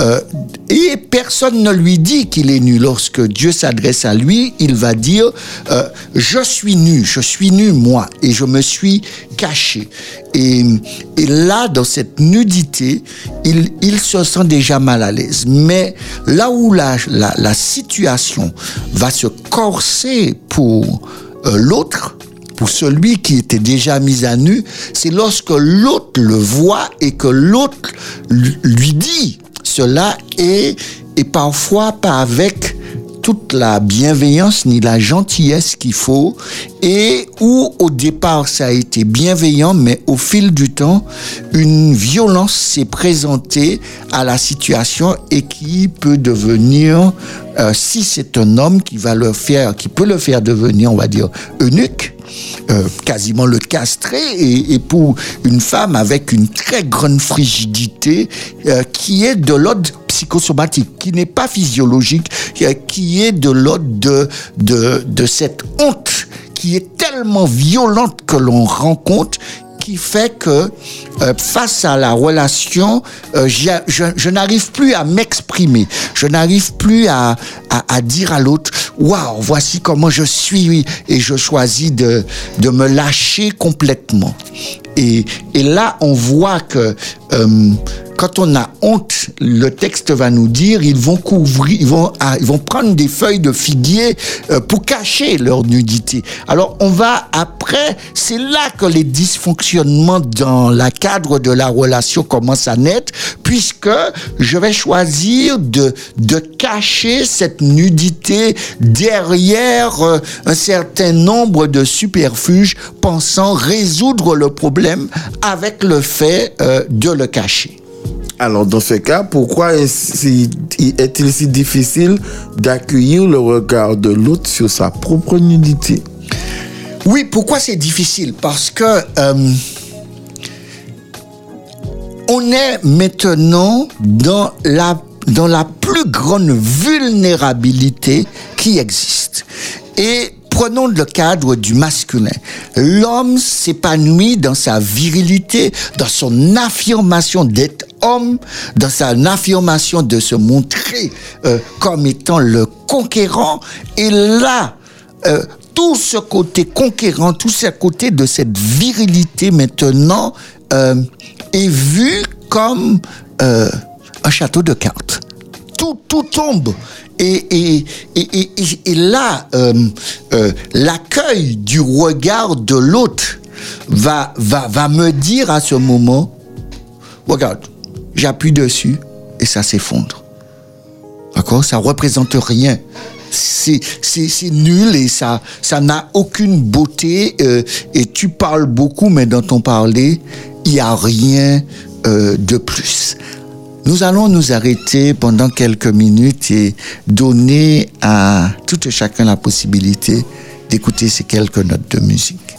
Euh, et personne ne lui dit qu'il est nu. Lorsque Dieu s'adresse à lui, il va dire, euh, je suis nu, je suis nu moi, et je me suis caché. Et, là, dans cette nudité, il, se sent déjà mal à l'aise. Mais là où la situation va se corser pour euh, l'autre, pour celui qui était déjà mis à nu, c'est lorsque l'autre le voit et que l'autre lui dit cela et, et parfois pas avec toute la bienveillance ni la gentillesse qu'il faut. Et où au départ ça a été bienveillant mais au fil du temps une violence s'est présentée à la situation et qui peut devenir euh, si c'est un homme qui va le faire qui peut le faire devenir on va dire eunuque euh, quasiment le castrer et, pour une femme avec une très grande frigidité euh, qui est de l'ordre psychosomatique, qui n'est pas physiologique, euh, qui est de l'ordre de cette honte qui est tellement violente que l'on rencontre qui fait que euh, face à la relation, euh, je, n'arrive plus à m'exprimer, je n'arrive plus à, à, à dire à l'autre, waouh, voici comment je suis, et je choisis de, de me lâcher complètement. Et, et là, on voit que euh, quand on a honte, le texte va nous dire, ils vont couvrir, ils vont, ah, ils vont prendre des feuilles de figuier euh, pour cacher leur nudité. Alors on va après, c'est là que les dysfonctionnements dans la cadre de la relation commencent à naître, puisque je vais choisir de, de cacher cette nudité derrière euh, un certain nombre de superfuges, pensant résoudre le problème avec le fait euh, de le cacher. Alors, dans ce cas, pourquoi est-il si difficile d'accueillir le regard de l'autre sur sa propre nudité? Oui, pourquoi c'est difficile? Parce que euh, on est maintenant dans la, plus grande vulnérabilité qui existe. Prenons le cadre du masculin. L'homme s'épanouit dans sa virilité, dans son affirmation d'être homme, dans sa affirmation de se montrer euh, comme étant le conquérant. Et là, euh, tout ce côté conquérant, tout ce côté de cette virilité maintenant euh, est vu comme un château de cartes. Tout, tout tombe. Et, et, là, euh, euh, l'accueil du regard de l'autre va, va, va me dire à ce moment, regarde, j'appuie dessus et ça s'effondre. D'accord? Ça représente rien. C'est, nul et ça, ça n'a aucune beauté. Euh, et tu parles beaucoup, mais dans ton parler, il n'y a rien de plus. Nous allons nous arrêter pendant quelques minutes et donner à tout et chacun la possibilité d'écouter ces quelques notes de musique.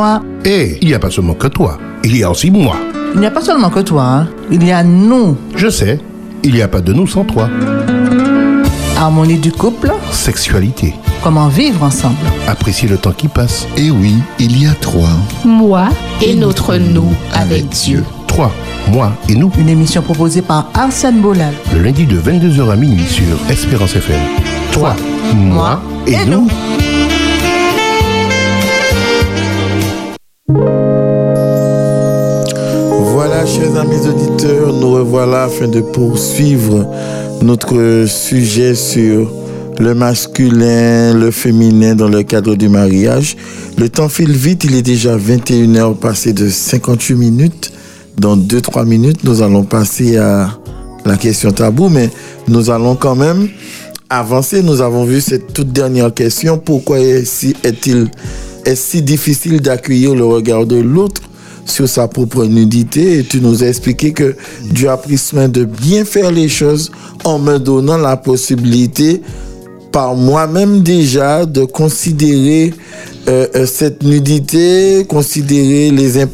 Il y a moi. Et il n'y a pas seulement que toi, il y a aussi moi. Il n'y a pas seulement que toi. hein. Il y a nous. Je sais, il n'y a pas de nous sans toi. Harmonie du couple. Sexualité, Comment vivre ensemble. apprécier le temps qui passe. Et oui, il y a trois. Moi et notre nous avec Dieu. Toi, moi et nous, Une émission proposée par Arsène Bolal. le lundi de 22h à minuit sur Espérance FM. Toi, moi et, et nous. nous. Amis auditeurs, nous revoilà afin de poursuivre notre sujet sur le masculin, le féminin dans le cadre du mariage. Le temps file vite, il est déjà 21h passé de 58 minutes. Dans 2-3 minutes, nous allons passer à la question tabou, mais nous allons quand même avancer. Nous avons vu cette toute dernière question. Pourquoi est-il si difficile d'accueillir le regard de l'autre sur sa propre nudité et tu nous as expliqué que Dieu a pris soin de bien faire les choses en me donnant la possibilité par moi-même déjà de considérer euh, euh, cette nudité, considérer les imp-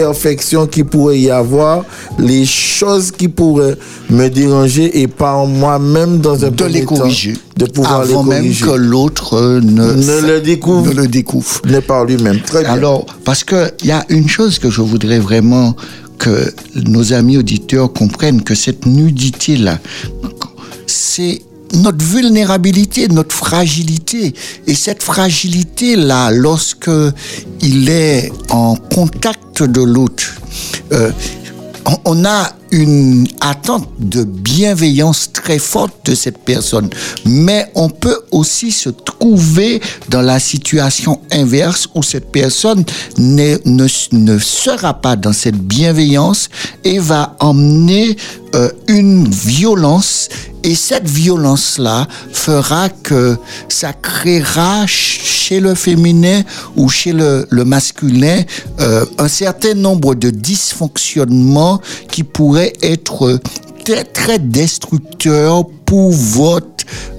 imperfections qui pourraient y avoir, les choses qui pourraient me déranger et par moi-même dans un de les temps, corriger de pouvoir avant les même corriger. que l'autre ne, ne le découvre, ne le découvre. ne par lui-même. Très bien. Alors, parce que il y a une chose que je voudrais vraiment que nos amis auditeurs comprennent que cette nudité là, c'est notre vulnérabilité, notre fragilité. Et cette fragilité là, lorsque il est en contact de l'autre, euh, on a une attente de bienveillance très forte de cette personne. Mais on peut aussi se trouver dans la situation inverse où cette personne ne, ne sera pas dans cette bienveillance et va emmener euh, une violence. Et cette violence-là fera que ça créera ch- chez le féminin ou chez le, le masculin euh, un certain nombre de dysfonctionnements qui pourraient être très, très destructeurs pour votre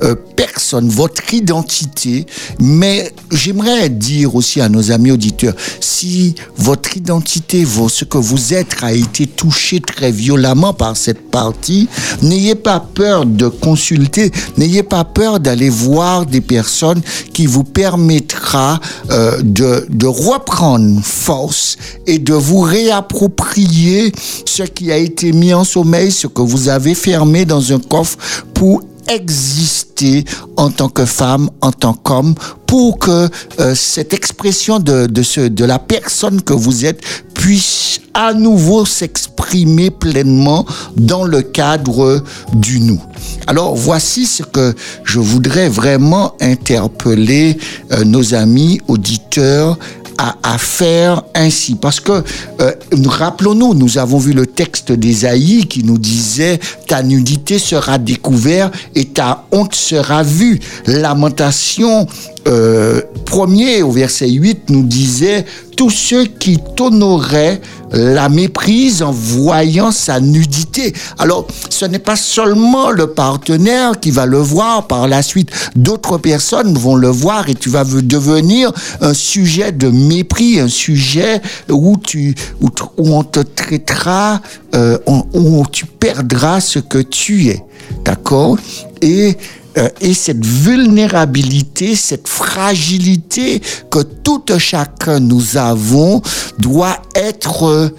euh, personne, votre identité. Mais j'aimerais dire aussi à nos amis auditeurs, si votre identité, vos- ce que vous êtes a été touché très violemment par cette partie, n'ayez pas peur de consulter, n'ayez pas peur d'aller voir des personnes qui vous permettra euh, de, de reprendre force et de vous réapproprier ce qui a été mis en sommeil, ce que vous avez fermé dans un coffre pour exister en tant que femme, en tant qu'homme, pour que euh, cette expression de, de, ce, de la personne que vous êtes puisse à nouveau s'exprimer pleinement dans le cadre du nous. Alors voici ce que je voudrais vraiment interpeller euh, nos amis auditeurs à, faire ainsi. Parce que, euh, nous- rappelons-nous, nous avons vu le texte d'Ésaïe qui nous disait ta nudité sera découverte et ta honte sera vue. Lamentation euh, premier au verset 8 nous disait tous ceux qui t'honoraient la méprise en voyant sa nudité. Alors, ce n'est pas seulement le partenaire qui va le voir par la suite. D'autres personnes vont le voir et tu vas devenir un sujet de mépris, un sujet où tu, où, où on te traitera, euh, où tu perdras ce que tu es. D'accord? Et euh, et cette vulnérabilité, cette fragilité que tout un chacun nous avons doit être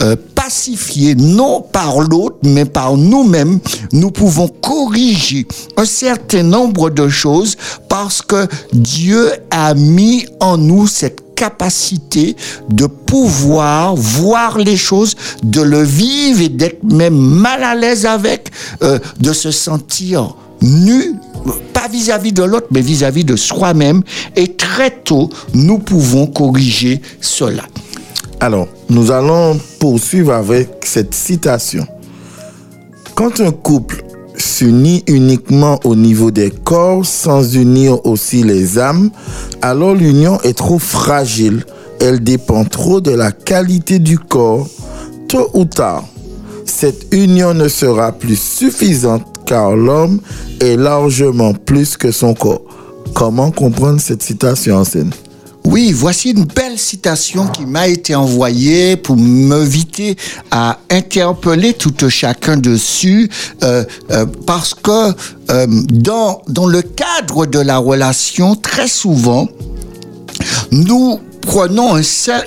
euh, pacifiée, non par l'autre, mais par nous-mêmes. Nous pouvons corriger un certain nombre de choses parce que Dieu a mis en nous cette capacité de pouvoir voir les choses, de le vivre et d'être même mal à l'aise avec, euh, de se sentir nu, pas vis-à-vis de l'autre, mais vis-à-vis de soi-même. Et très tôt, nous pouvons corriger cela. Alors, nous allons poursuivre avec cette citation. Quand un couple s'unit uniquement au niveau des corps sans unir aussi les âmes, alors l'union est trop fragile. Elle dépend trop de la qualité du corps. Tôt ou tard, cette union ne sera plus suffisante car l'homme est largement plus que son corps. Comment comprendre cette citation en scène Oui, voici une belle citation qui m'a été envoyée pour m'inviter à interpeller tout un chacun dessus, euh, euh, parce que euh, dans, le cadre de la relation, très souvent, nous prenons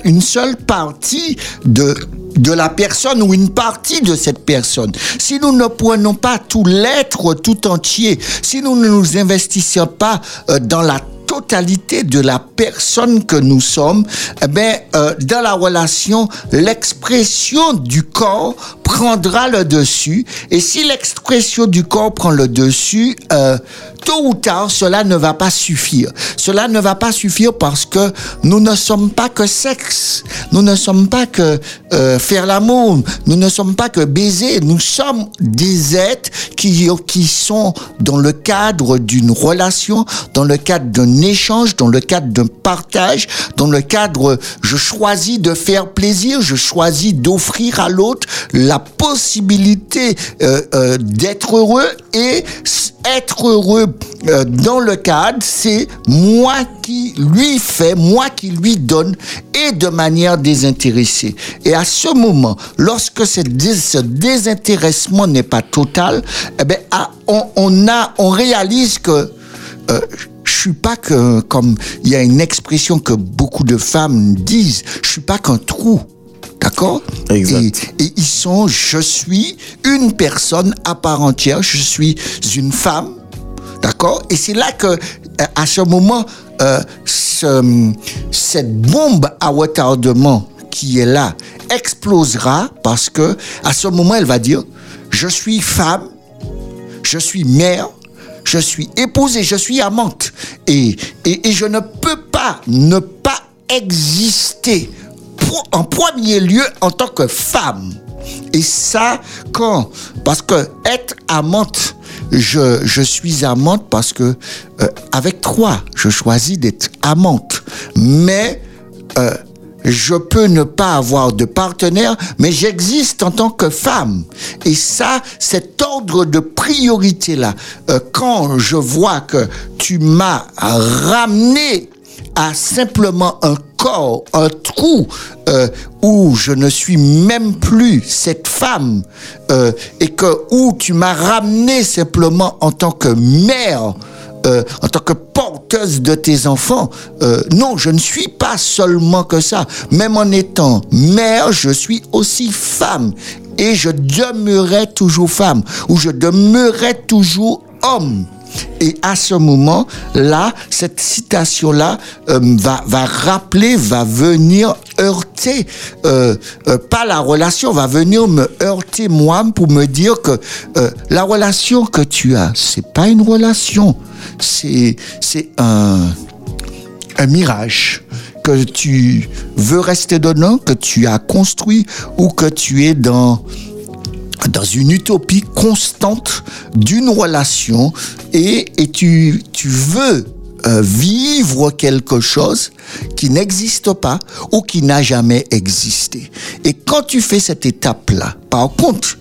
une seule partie de de la personne ou une partie de cette personne. Si nous ne prenons pas tout l'être tout entier, si nous ne nous investissons pas euh, dans la totalité de la personne que nous sommes, eh ben, euh, dans la relation, l'expression du corps prendra le dessus. Et si l'expression du corps prend le dessus, euh, tôt ou tard, cela ne va pas suffire. Cela ne va pas suffire parce que nous ne sommes pas que sexe. Nous ne sommes pas que euh, faire l'amour. Nous ne sommes pas que baiser. Nous sommes des êtres qui, qui sont dans le cadre d'une relation, dans le cadre d'un échange, dans le cadre d'un partage, dans le cadre, je choisis de faire plaisir, je choisis d'offrir à l'autre la possibilité euh, euh, d'être heureux et être heureux euh, dans le cadre, c'est moi qui lui fais, moi qui lui donne, et de manière désintéressée. Et à ce moment, lorsque ce, dés- ce désintéressement n'est pas total, eh ben, ah, on, on a, on réalise que euh, je suis pas que, comme il y a une expression que beaucoup de femmes disent, je suis pas qu'un trou. D'accord? Exact. Et, et ils sont, je suis une personne à part entière, je suis une femme, d'accord? Et c'est là que, euh, à ce moment, euh, ce- cette bombe à retardement qui est là explosera parce que, à ce moment, elle va dire, je suis femme, je suis mère, je suis épouse et je suis amante. Et, et, je ne peux pas ne pas exister en premier lieu en tant que femme. Et ça, quand? Parce que être amante, je, je suis amante parce que euh, avec toi, je choisis d'être amante. Mais euh, je peux ne pas avoir de partenaire, mais j'existe en tant que femme. Et ça, cet ordre de priorité-là, euh, quand je vois que tu m'as ramené à simplement un un trou euh, où je ne suis même plus cette femme euh, et que où tu m'as ramené simplement en tant que mère euh, en tant que porteuse de tes enfants. Non, je ne suis pas seulement que ça. Même en étant mère, je suis aussi femme. Et je demeurerai toujours femme. Ou je demeurerai toujours homme. Et à ce moment-là, cette citation-là euh, va, rappeler, va venir heurter, euh, euh, pas la relation, va venir me heurter moi pour me dire que la relation que tu as, c'est pas une relation, c'est c'est un un mirage que tu veux rester dedans, que tu as construit ou que tu es dans dans une utopie constante d'une relation et, et tu, tu veux euh, vivre quelque chose qui n'existe pas ou qui n'a jamais existé. Et quand tu fais cette étape-là, par contre,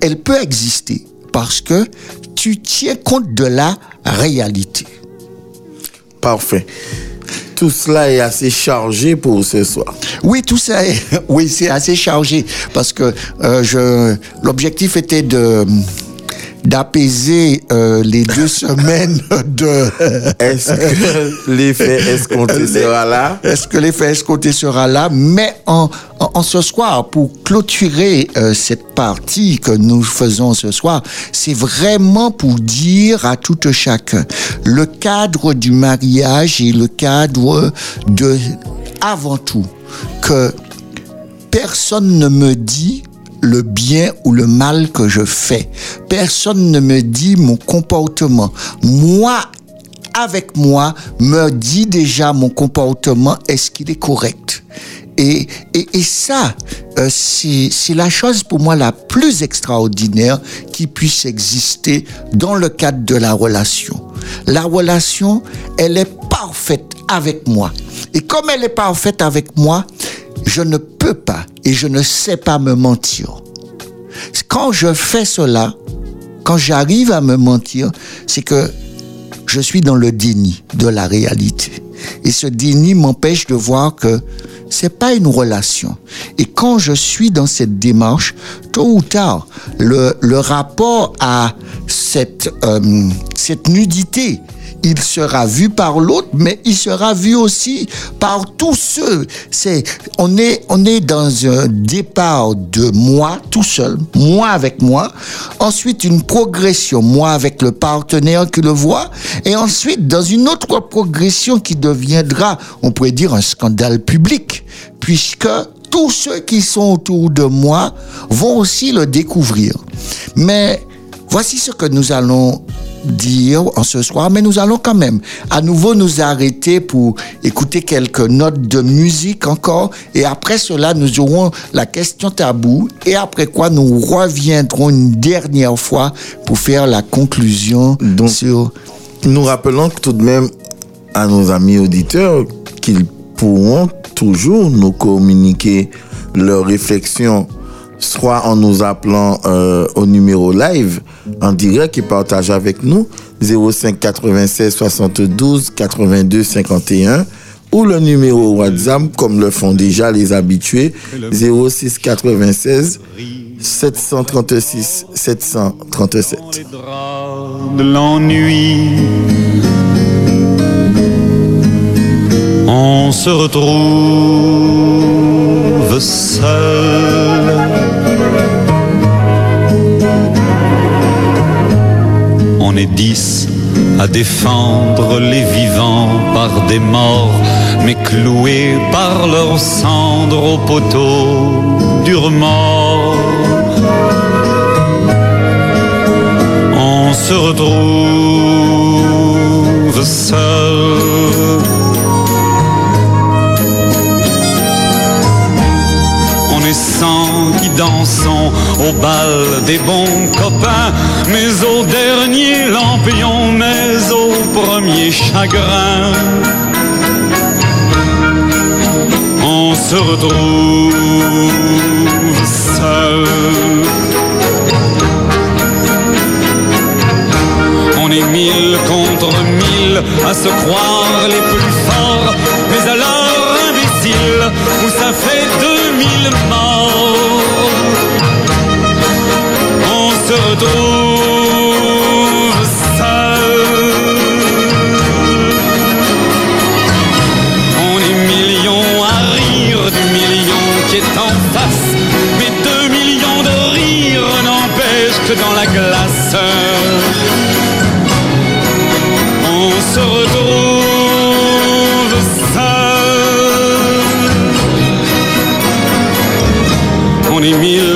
elle peut exister parce que tu tiens compte de la réalité. Parfait. Tout cela est assez chargé pour ce soir. Oui, tout ça est, oui, c'est assez chargé parce que euh, je, l'objectif était de d'apaiser euh, les deux semaines de. Est-ce que l'effet escompté sera là? Est-ce que l'effet escompté sera là? Mais en, en, en ce soir, pour clôturer euh, cette partie que nous faisons ce soir, c'est vraiment pour dire à tout un chacun le cadre du mariage et le cadre de, avant tout, que personne ne me dit le bien ou le mal que je fais. Personne ne me dit mon comportement. Moi, avec moi, me dit déjà mon comportement, est-ce qu'il est correct? Et, et, et ça, euh, c'est c'est la chose pour moi la plus extraordinaire qui puisse exister dans le cadre de la relation. La relation, elle est parfaite avec moi. Et comme elle est parfaite avec moi, je ne peux pas et je ne sais pas me mentir. Quand je fais cela, quand j'arrive à me mentir, c'est que je suis dans le déni de la réalité. Et ce déni m'empêche de voir que c'est pas une relation. Et quand je suis dans cette démarche, tôt ou tard, le, rapport à cette, euh, cette nudité, il sera vu par l'autre, mais il sera vu aussi par tous ceux. C'est, on est, on est dans un départ de moi tout seul, moi avec moi. Ensuite, une progression, moi avec le partenaire qui le voit. Et ensuite, dans une autre progression qui deviendra, on pourrait dire, un scandale public, puisque tous ceux qui sont autour de moi vont aussi le découvrir. Mais voici ce que nous allons dire en ce soir, mais nous allons quand même à nouveau nous arrêter pour écouter quelques notes de musique encore, et après cela, nous aurons la question tabou, et après quoi, nous reviendrons une dernière fois pour faire la conclusion Donc, sur... Nous rappelons tout de même à nos amis auditeurs qu'ils pourront toujours nous communiquer leurs réflexions soit en nous appelant euh, au numéro live en direct et partage avec nous 05 96 72 82 51 ou le numéro WhatsApp comme le font déjà les habitués 06 96 736 737. de l'ennui. On se retrouve seul. On est dix à défendre les vivants par des morts, mais cloués par leurs cendres au poteau durement. On se retrouve seul. Qui dansons au bal des bons copains, mais au dernier lampion, mais au premier chagrin. On se retrouve seul. On est mille contre mille à se croire les plus forts, mais alors imbécile, où ça fait deux mille morts. Seul. On est millions à rire du million qui est en face, mais deux millions de rires n'empêchent que dans la glace. On se retrouve seul. On est mille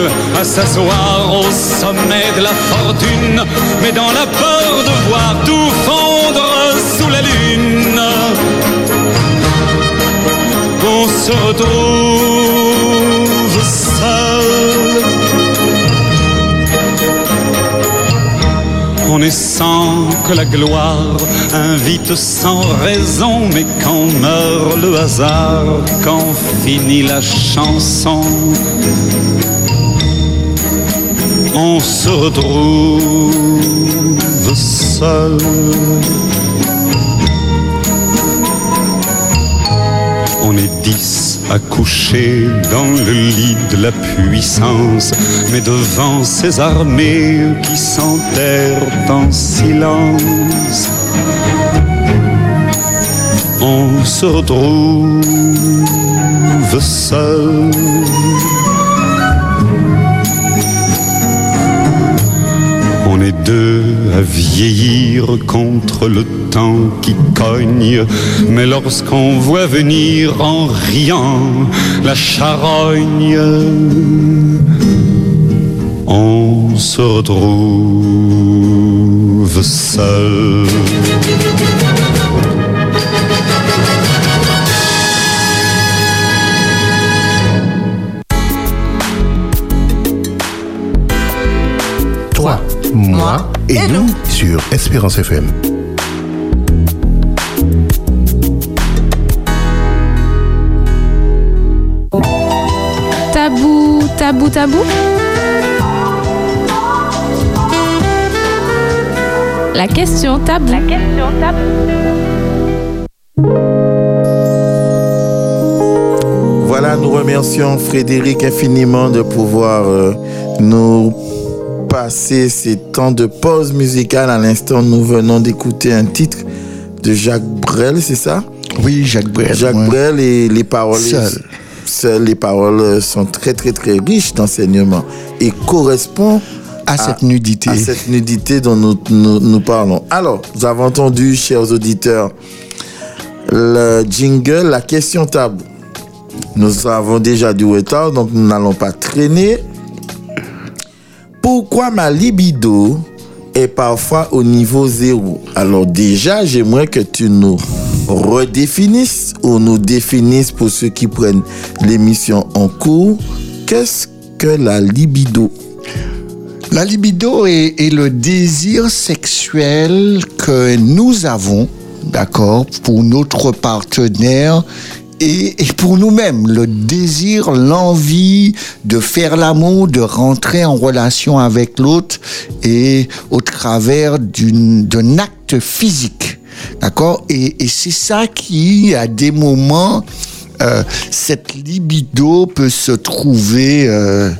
s'asseoir au sommet de la fortune, mais dans la peur de voir tout fondre sous la lune. On se retrouve seul. On est sans que la gloire invite sans raison, mais quand meurt le hasard, quand finit la chanson, on se retrouve seul. On est dix à dans le lit de la puissance, mais devant ces armées qui s'enterrent en silence, on se retrouve seul. On est deux à vieillir contre le temps qui cogne, mais lorsqu'on voit venir en riant la charogne, on se retrouve seul. Moi et, nous sur Espérance FM. Tabou, tabou, tabou. La question tabou. La question Voilà, nous remercions Frédéric infiniment de pouvoir euh, nous passer ces temps de pause musicale. À l'instant, nous venons d'écouter un titre de Jacques Brel, c'est ça? Oui, Jacques Brel. Jacques ouais. Brel et les paroles. Seul. Seul, les paroles sont très très très riches d'enseignement et correspondent À cette nudité. à cette nudité dont nous, nous, nous parlons. Alors, nous avons entendu, chers auditeurs, le jingle, la question table. Nous avons déjà du retard, donc nous n'allons pas traîner. Ma libido est parfois au niveau zéro. Alors déjà, j'aimerais que tu nous redéfinisses ou nous définisses pour ceux qui prennent l'émission en cours, qu'est-ce que la libido? La libido est le désir sexuel que nous avons, d'accord, pour notre partenaire et, et pour nous-mêmes, le désir, l'envie de faire l'amour, de rentrer en relation avec l'autre et au travers d'un acte physique. D'accord? Et, et c'est ça qui, à des moments, euh, cette libido peut se trouver euh,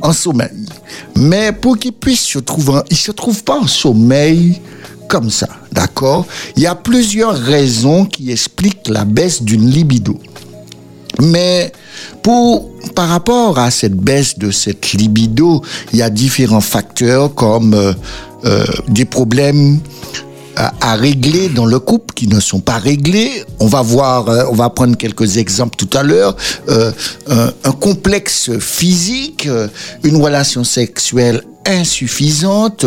en sommeil. Mais pour qu'il puisse se trouver, il se trouve pas en sommeil comme ça, d'accord? Il y a plusieurs raisons qui expliquent la baisse d'une libido. Mais pour, par rapport à cette baisse de cette libido, il y a différents facteurs comme euh, euh, des problèmes à, régler dans le couple qui ne sont pas réglés. On va voir, euh, on va prendre quelques exemples tout à l'heure. Un, complexe physique, une relation sexuelle insuffisante,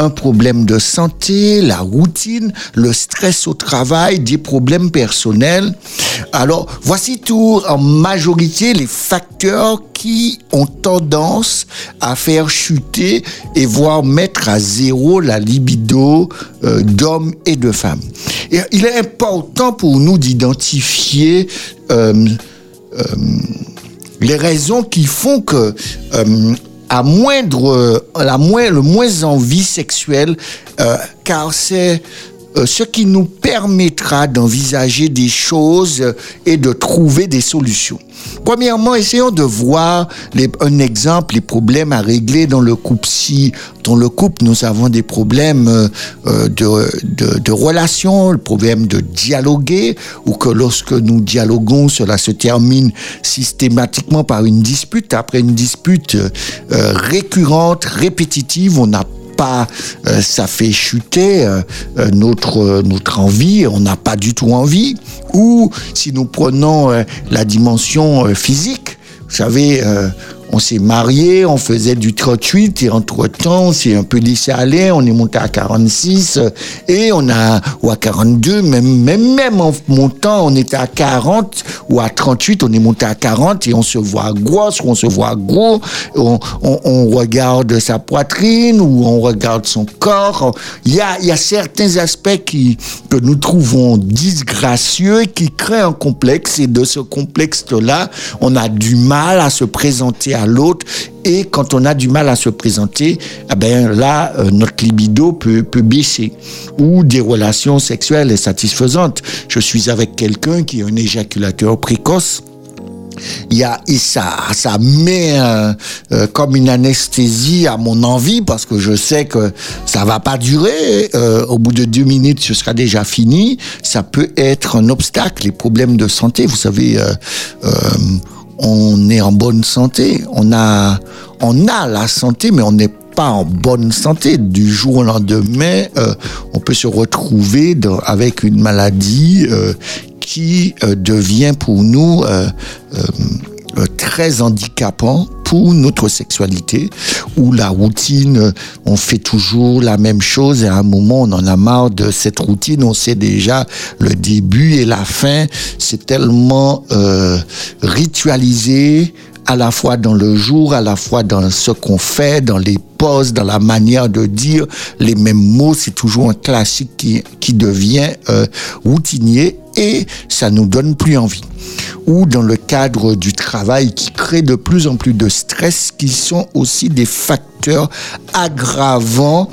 un problème de santé, la routine, le stress au travail, des problèmes personnels. Alors, voici tout en majorité les facteurs qui ont tendance à faire chuter et voire mettre à zéro la libido euh, d'hommes et de femmes. Il est important pour nous d'identifier euh, euh, les raisons qui font que à moindre, euh, la moins, le moins envie sexuelle, euh, car c'est ce qui nous permettra d'envisager des choses euh, et de trouver des solutions. Premièrement, essayons de voir un exemple, les problèmes à régler dans le couple. Si dans le couple, nous avons des problèmes euh, euh, de, de, de relations, le problème de dialoguer, ou que lorsque nous dialoguons, cela se termine systématiquement par une dispute. Après une dispute euh, euh, récurrente, répétitive, on n'a pas, euh, ça fait chuter euh, euh, notre notre envie, on n'a pas du tout envie. Ou si nous prenons la dimension physique, vous savez, on s'est marié, on faisait du 38 et entre-temps, on s'est un peu laissé aller, on est monté à 46 euh, et on a, ou à 42, même, même, même en montant, on était à 40 ou à 38, on est monté à 40 et on se voit grosse on se voit gros, on, regarde sa poitrine ou on regarde son corps. Il y a, il y a certains aspects qui, que nous trouvons disgracieux qui créent un complexe et de ce complexe-là, on a du mal à se présenter l'autre. Et quand on a du mal à se présenter, eh ben là, euh, notre libido peut, peut baisser. Ou des relations sexuelles satisfaisantes. Je suis avec quelqu'un qui est un éjaculateur précoce. Il y a et ça ça met euh, euh, comme une anesthésie à mon envie parce que je sais que ça va pas durer. Au bout de deux minutes ce sera déjà fini. Ça peut être un obstacle les problèmes de santé. Vous savez on est en bonne santé. On a on a la santé mais on n'est pas en bonne santé. Du jour au lendemain euh, on peut se retrouver avec une maladie euh, qui euh, devient pour nous très handicapant pour notre sexualité, où la routine, euh, on fait toujours la même chose et à un moment on en a marre de cette routine, on sait déjà le début et la fin, c'est tellement euh, ritualisé à la fois dans le jour, à la fois dans ce qu'on fait, dans les pauses, dans la manière de dire les mêmes mots, c'est toujours un classique qui, qui devient euh, routinier et ça nous donne plus envie. Ou dans le cadre du travail qui crée de plus en plus de stress, qui sont aussi des facteurs aggravants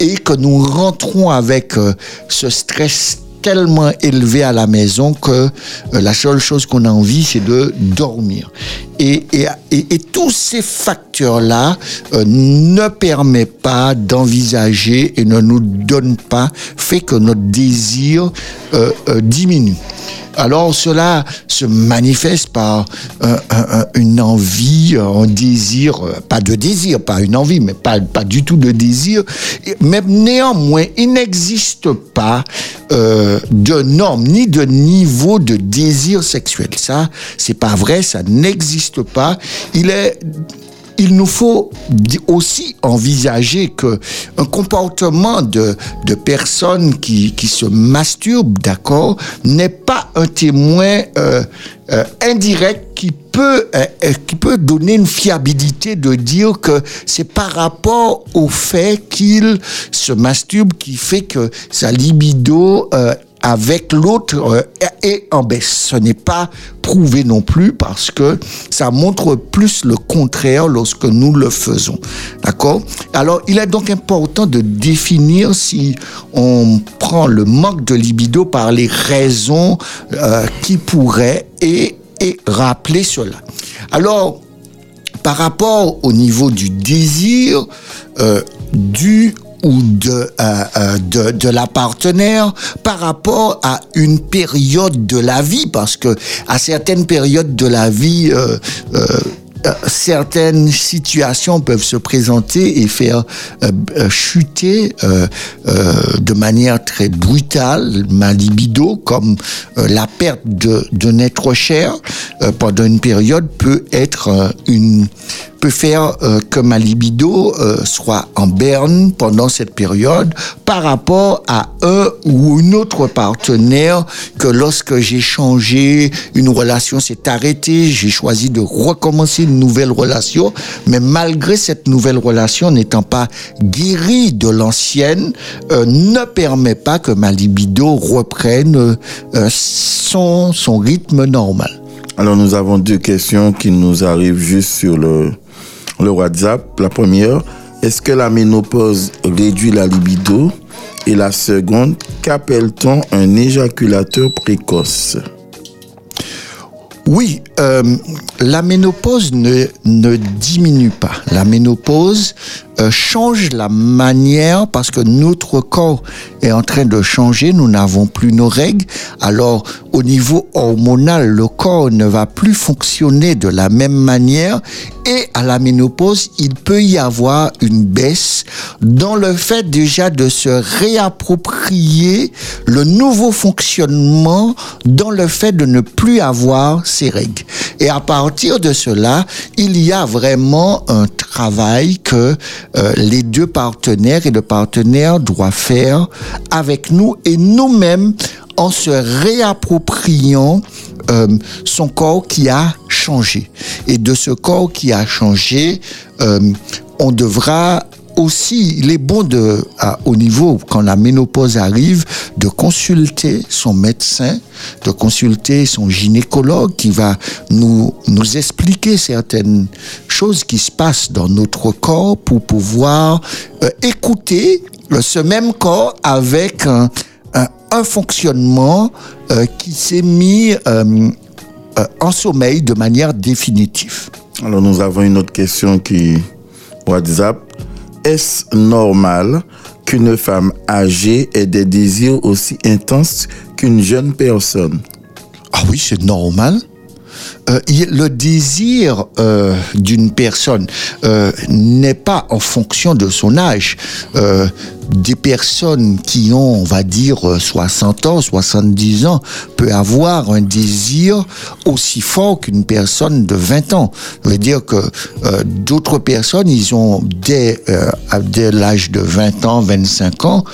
et que nous rentrons avec euh, ce stress tellement élevé à la maison que euh, la seule chose qu'on a envie, c'est de dormir. Et, tous ces facteurs-là euh, ne permettent pas d'envisager et ne nous donnent pas, fait que notre désir euh, diminue. Alors cela se manifeste par euh, un- un- une envie, un désir, euh, pas de désir, pas une envie, mais pas, du tout de désir. Mais néanmoins, il n'existe pas euh, de norme ni de niveau de désir sexuel. Ça, c'est pas vrai, ça n'existe pas. Il est il nous faut aussi envisager que un comportement de, personnes qui, se masturbent, d'accord, n'est pas un témoin euh, euh, indirect euh, euh, qui peut donner une fiabilité de dire que c'est par rapport au fait qu'il se masturbe qui fait que sa libido euh, avec l'autre est en baisse. Ce n'est pas prouvé non plus parce que ça montre plus le contraire lorsque nous le faisons. D'accord? Alors, il est donc important de définir si on prend le manque de libido par les raisons qui pourraient et, et rappeler cela. Alors, par rapport au niveau du désir, euh, du ou de, euh, euh, de, de la partenaire par rapport à une période de la vie, parce que à certaines périodes de la vie, euh, certaines situations peuvent se présenter et faire euh, euh, chuter de manière très brutale ma libido, comme la perte de, d'un être cher pendant une période peut être une peut faire euh, que ma libido euh, soit en berne pendant cette période par rapport à un ou une autre partenaire que lorsque j'ai changé, une relation s'est arrêtée, j'ai choisi de recommencer une nouvelle relation, mais malgré cette nouvelle relation n'étant pas guérie de l'ancienne, euh, ne permet pas que ma libido reprenne son, son rythme normal. Alors nous avons deux questions qui nous arrivent juste sur le, le WhatsApp. La première, est-ce que la ménopause réduit la libido? Et la seconde, qu'appelle-t-on un éjaculateur précoce? Oui, euh, la ménopause ne, ne diminue pas. La ménopause euh, change la manière parce que notre corps est en train de changer. Nous n'avons plus nos règles. Alors, au niveau hormonal, le corps ne va plus fonctionner de la même manière. Et à la ménopause, il peut y avoir une baisse dans le fait déjà de se réapproprier le nouveau fonctionnement dans le fait de ne plus avoir ses règles. Et à partir de cela, il y a vraiment un travail que euh, les deux partenaires et le partenaire doivent faire avec nous et nous-mêmes en se réappropriant euh, son corps qui a changé. Et de ce corps qui a changé, euh, on devra aussi, il est bon de, au niveau, quand la ménopause arrive, de consulter son médecin, de consulter son gynécologue qui va nous, nous expliquer certaines choses qui se passent dans notre corps pour pouvoir euh, écouter ce même corps avec un, fonctionnement euh, qui s'est mis euh, en sommeil de manière définitive. Alors nous avons une autre question qui WhatsApp. Est-ce normal qu'une femme âgée ait des désirs aussi intenses qu'une jeune personne? Ah oui, c'est normal. Euh, le désir euh, d'une personne euh, n'est pas en fonction de son âge. Des personnes qui ont, on va dire, 60 ans, 70 ans, peut avoir un désir aussi fort qu'une personne de 20 ans. Ça veut dire que d'autres personnes, ils ont dès, dès l'âge de 20 ans, 25 ans,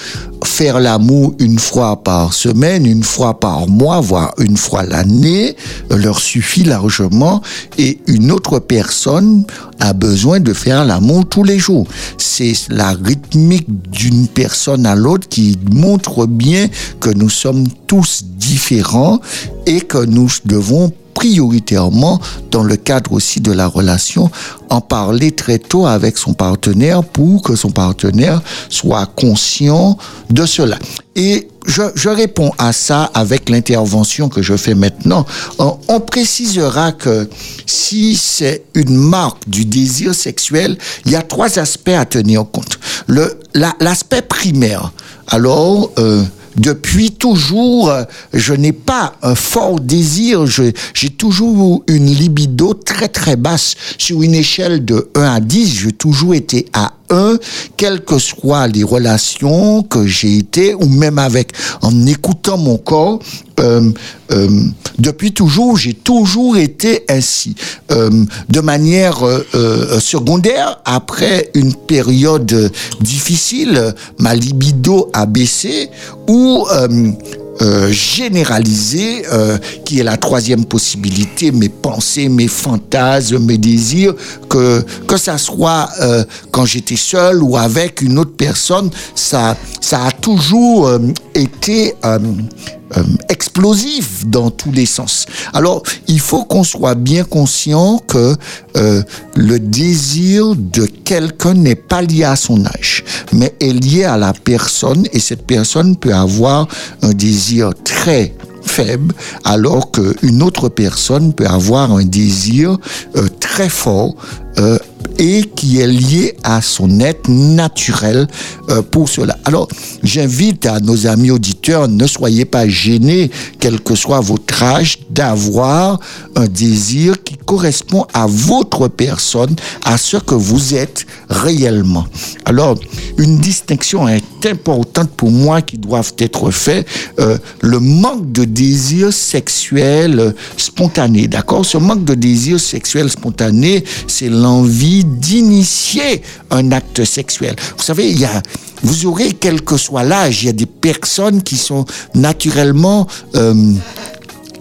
faire l'amour une fois par semaine, une fois par mois, voire une fois l'année, leur suffit largement. Et une autre personne a besoin de faire l'amour tous les jours. C'est la rythmique d'une personne à l'autre qui montre bien que nous sommes tous différents et que nous devons prioritairement, dans le cadre aussi de la relation, en parler très tôt avec son partenaire pour que son partenaire soit conscient de cela. Et je, réponds à ça avec l'intervention que je fais maintenant. On, on précisera que si c'est une marque du désir sexuel, il y a trois aspects à tenir compte. Le, la, l'aspect primaire. Alors, euh, depuis toujours, je n'ai pas un fort désir, j'ai toujours une libido très très basse. Sur une échelle de 1 à 10, j'ai toujours été à 1, quelles que soient les relations que j'ai été, ou même avec, en écoutant mon corps, euh, euh, depuis toujours, j'ai toujours été ainsi. Euh, de manière secondaire, après une période difficile, ma libido a baissé, où euh, généralisé, euh, qui est la troisième possibilité, mes pensées, mes fantasmes, mes désirs, que, que ça soit euh, quand j'étais seul ou avec une autre personne, ça, ça a toujours euh, été euh, explosif dans tous les sens. Alors, il faut qu'on soit bien conscient que euh, le désir de quelqu'un n'est pas lié à son âge, mais est lié à la personne et cette personne peut avoir un désir très faible, alors qu'une autre personne peut avoir un désir euh, très fort euh, et qui est lié à son être naturel euh, pour cela. Alors, j'invite à nos amis auditeurs, ne soyez pas gênés, quel que soit votre âge, d'avoir un désir correspond à votre personne, à ce que vous êtes réellement. Alors, une distinction est importante pour moi qui doivent être faite. Euh, le manque de désir sexuel spontané, d'accord? Ce manque de désir sexuel spontané, c'est l'envie d'initier un acte sexuel. Vous savez, il y a, vous aurez, quel que soit l'âge, il y a des personnes qui sont naturellement euh,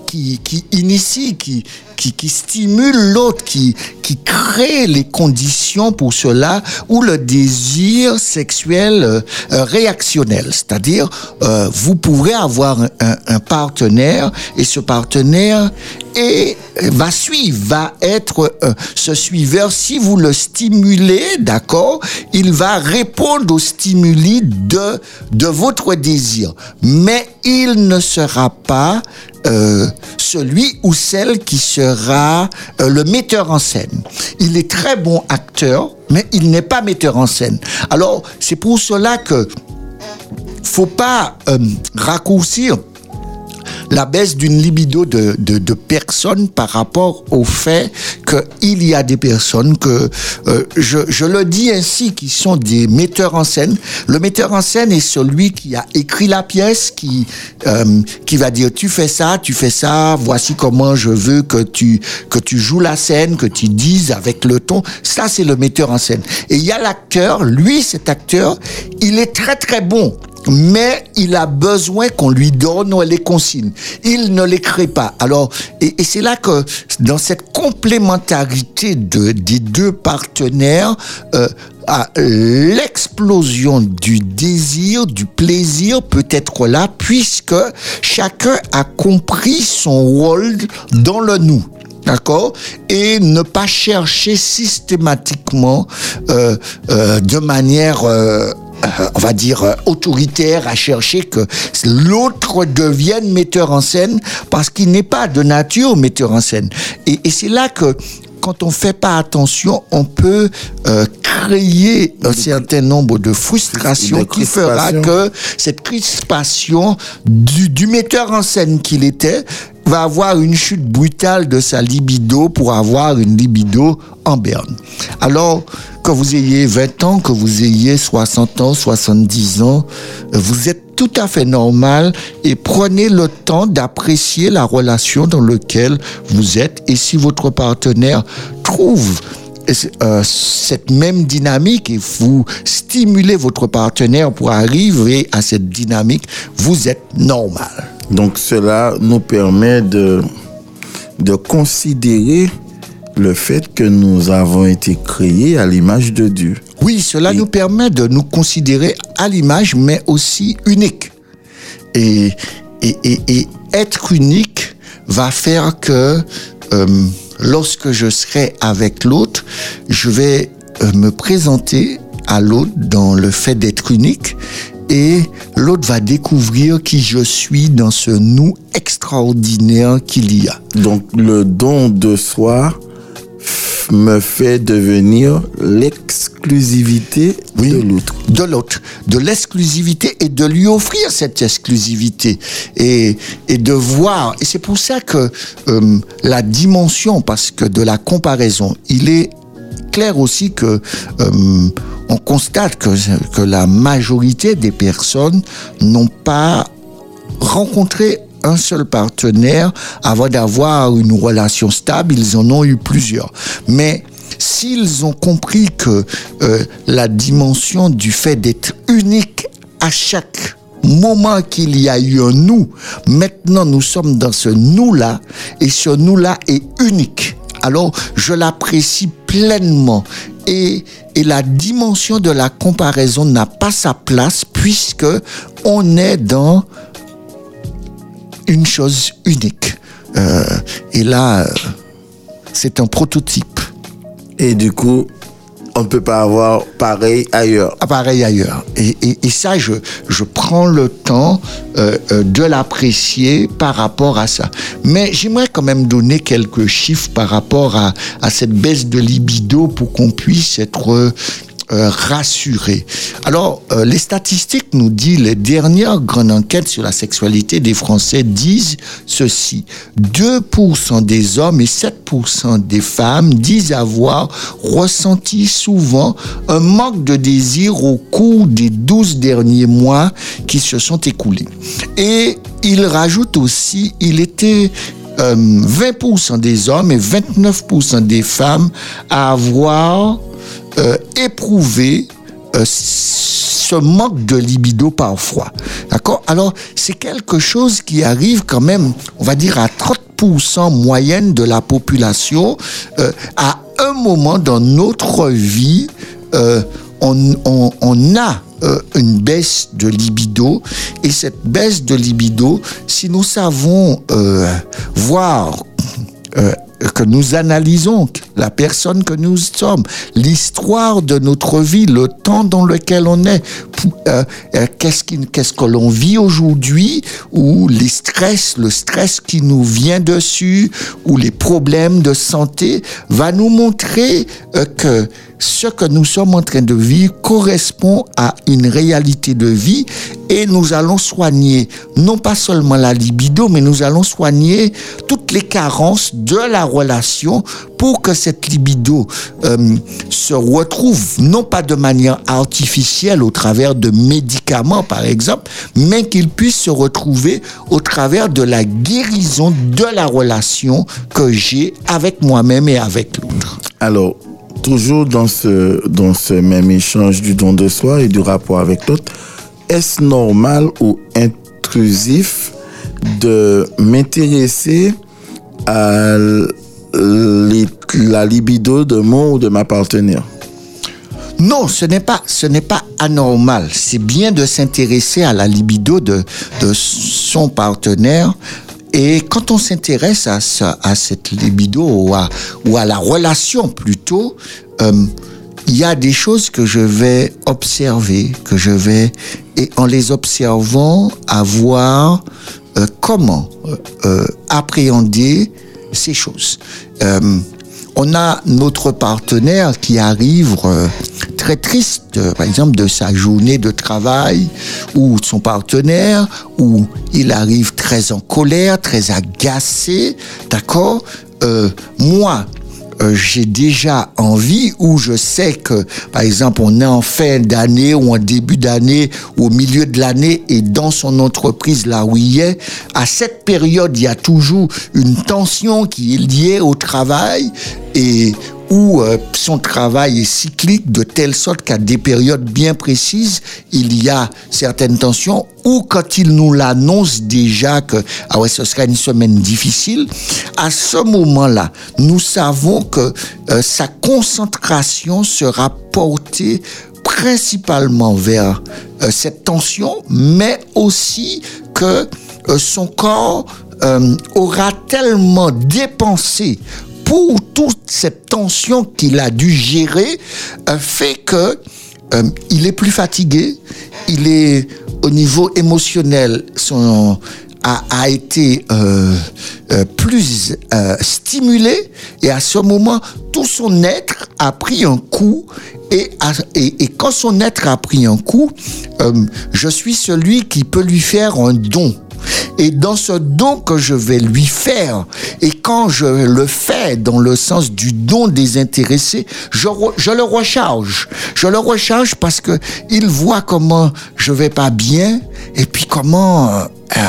qui, qui qui, qui, stimule l'autre, qui, qui crée les conditions pour cela, ou le désir sexuel euh, réactionnel. C'est-à-dire, euh, vous pourrez avoir un partenaire et ce partenaire est, va suivre, va être euh, ce suiveur. Si vous le stimulez, d'accord, il va répondre aux stimuli de, de votre désir. Mais il ne sera pas euh, celui ou celle qui sera euh, le metteur en scène. Il est très bon acteur, mais il n'est pas metteur en scène. Alors, c'est pour cela que faut pas euh, raccourcir la baisse d'une libido de, de, de personnes par rapport au fait qu'il y a des personnes que, euh, je, je le dis ainsi, qui sont des metteurs en scène. Le metteur en scène est celui qui a écrit la pièce, qui, euh, qui va dire tu fais ça, tu fais ça, voici comment je veux que tu, que tu joues la scène, que tu dises avec le ton. Ça, c'est le metteur en scène. Et il y a l'acteur, lui, cet acteur, il est très très bon mais il a besoin qu'on lui donne les consignes. Il ne les crée pas. Alors, et, c'est là que dans cette complémentarité de, des deux partenaires, euh, l'explosion du désir, du plaisir peut être là, puisque chacun a compris son rôle dans le nous. D'accord? Et ne pas chercher systématiquement euh, euh, de manière euh, on va dire, autoritaire à chercher que l'autre devienne metteur en scène parce qu'il n'est pas de nature metteur en scène. Et c'est là que quand on fait pas attention, on peut euh, créer un certain nombre de frustrations qui fera que cette crispation du, du metteur en scène qu'il était va avoir une chute brutale de sa libido pour avoir une libido en berne. Alors, que vous ayez 20 ans, que vous ayez 60 ans, 70 ans, vous êtes tout à fait normal et prenez le temps d'apprécier la relation dans laquelle vous êtes. Et si votre partenaire trouve euh, cette même dynamique et vous stimulez votre partenaire pour arriver à cette dynamique, vous êtes normal. Donc cela nous permet de, de considérer le fait que nous avons été créés à l'image de Dieu. Oui, cela nous permet de nous considérer à l'image, mais aussi unique. Et, et, et, et être unique va faire que euh, lorsque je serai avec l'autre, je vais euh, me présenter à l'autre dans le fait d'être unique et l'autre va découvrir qui je suis dans ce nous extraordinaire qu'il y a. Donc le don de soi me fait devenir l'exclusivité de l'autre. de l'autre, de l'exclusivité et de lui offrir cette exclusivité et, et de voir. Et c'est pour ça que euh, la dimension, parce que de la comparaison, il est clair aussi que euh, on constate que, que la majorité des personnes n'ont pas rencontré un seul partenaire avant d'avoir une relation stable, ils en ont eu plusieurs. Mais s'ils ont compris que euh, la dimension du fait d'être unique à chaque moment qu'il y a eu un nous, maintenant nous sommes dans ce nous-là, et ce nous-là est unique. Alors, je l'apprécie pleinement. Et, et la dimension de la comparaison n'a pas sa place puisque on est dans une chose unique. Euh, et là, euh, c'est un prototype. Et du coup, on ne peut pas avoir pareil ailleurs. Ah, pareil ailleurs. Et, et, et ça, je, je prends le temps euh, de l'apprécier par rapport à ça. Mais j'aimerais quand même donner quelques chiffres par rapport à, à cette baisse de libido pour qu'on puisse être euh, rassuré. Alors, euh, les statistiques nous disent, les dernières grandes enquêtes sur la sexualité des Français disent ceci. 2% des hommes et 7% des femmes disent avoir ressenti souvent un manque de désir au cours des 12 derniers mois qui se sont écoulés. Et il rajoute aussi, il était euh, 20% des hommes et 29% des femmes à avoir euh, éprouvé euh, ce manque de libido parfois. D'accord? Alors, c'est quelque chose qui arrive quand même, on va dire, à 30% moyenne de la population euh, à un moment dans notre vie. euh, on, on, on a euh, une baisse de libido et cette baisse de libido, si nous savons euh, voir euh, que nous analysons la personne que nous sommes, l'histoire de notre vie, le temps dans lequel on est, euh, euh, qu'est-ce que l'on vit aujourd'hui, ou les stress, le stress qui nous vient dessus, ou les problèmes de santé, va nous montrer euh, que ce que nous sommes en train de vivre correspond à une réalité de vie et nous allons soigner non pas seulement la libido, mais nous allons soigner toutes les carences de la relation pour que cette libido euh, se retrouve non pas de manière artificielle au travers de médicaments par exemple, mais qu'il puisse se retrouver au travers de la guérison de la relation que j'ai avec moi-même et avec l'autre. Alors, toujours dans ce, dans ce même échange du don de soi et du rapport avec l'autre, est-ce normal ou intrusif de m'intéresser la libido de mon ou de ma partenaire Non, ce n'est pas, ce n'est pas anormal. C'est bien de s'intéresser à la libido de, de son partenaire. Et quand on s'intéresse à, à cette libido ou à, ou à la relation plutôt, euh, il y a des choses que je vais observer, que je vais, et en les observant, avoir euh, comment euh, euh, appréhender ces choses. On a notre partenaire qui arrive très triste, par exemple, de sa journée de travail, ou son partenaire, où il arrive très en colère, très agacé, d'accord? Moi, euh, j'ai déjà envie ou je sais que, par exemple, on est en fin d'année ou en début d'année ou au milieu de l'année et dans son entreprise là où il est, à cette période, il y a toujours une tension qui est liée au travail et où euh, son travail est cyclique de telle sorte qu'à des périodes bien précises, il y a certaines tensions ou quand il nous l'annonce déjà que ah ouais, ce sera une semaine difficile, à ce moment-là, nous savons que euh, sa concentration sera portée principalement vers euh, cette tension, mais aussi que son corps aura tellement dépensé pour toute cette tension qu'il a dû gérer, euh, fait que euh, est plus fatigué, il est au niveau émotionnel, a, été euh, plus stimulé. Et à ce moment tout son être a pris un coup. Et, quand son être a pris un coup, je suis celui qui peut lui faire un don. Et dans ce don que je vais lui faire, et quand je le fais dans le sens du don désintéressé, je, je le recharge. Je le recharge parce que il voit comment je vais pas bien, et puis comment euh,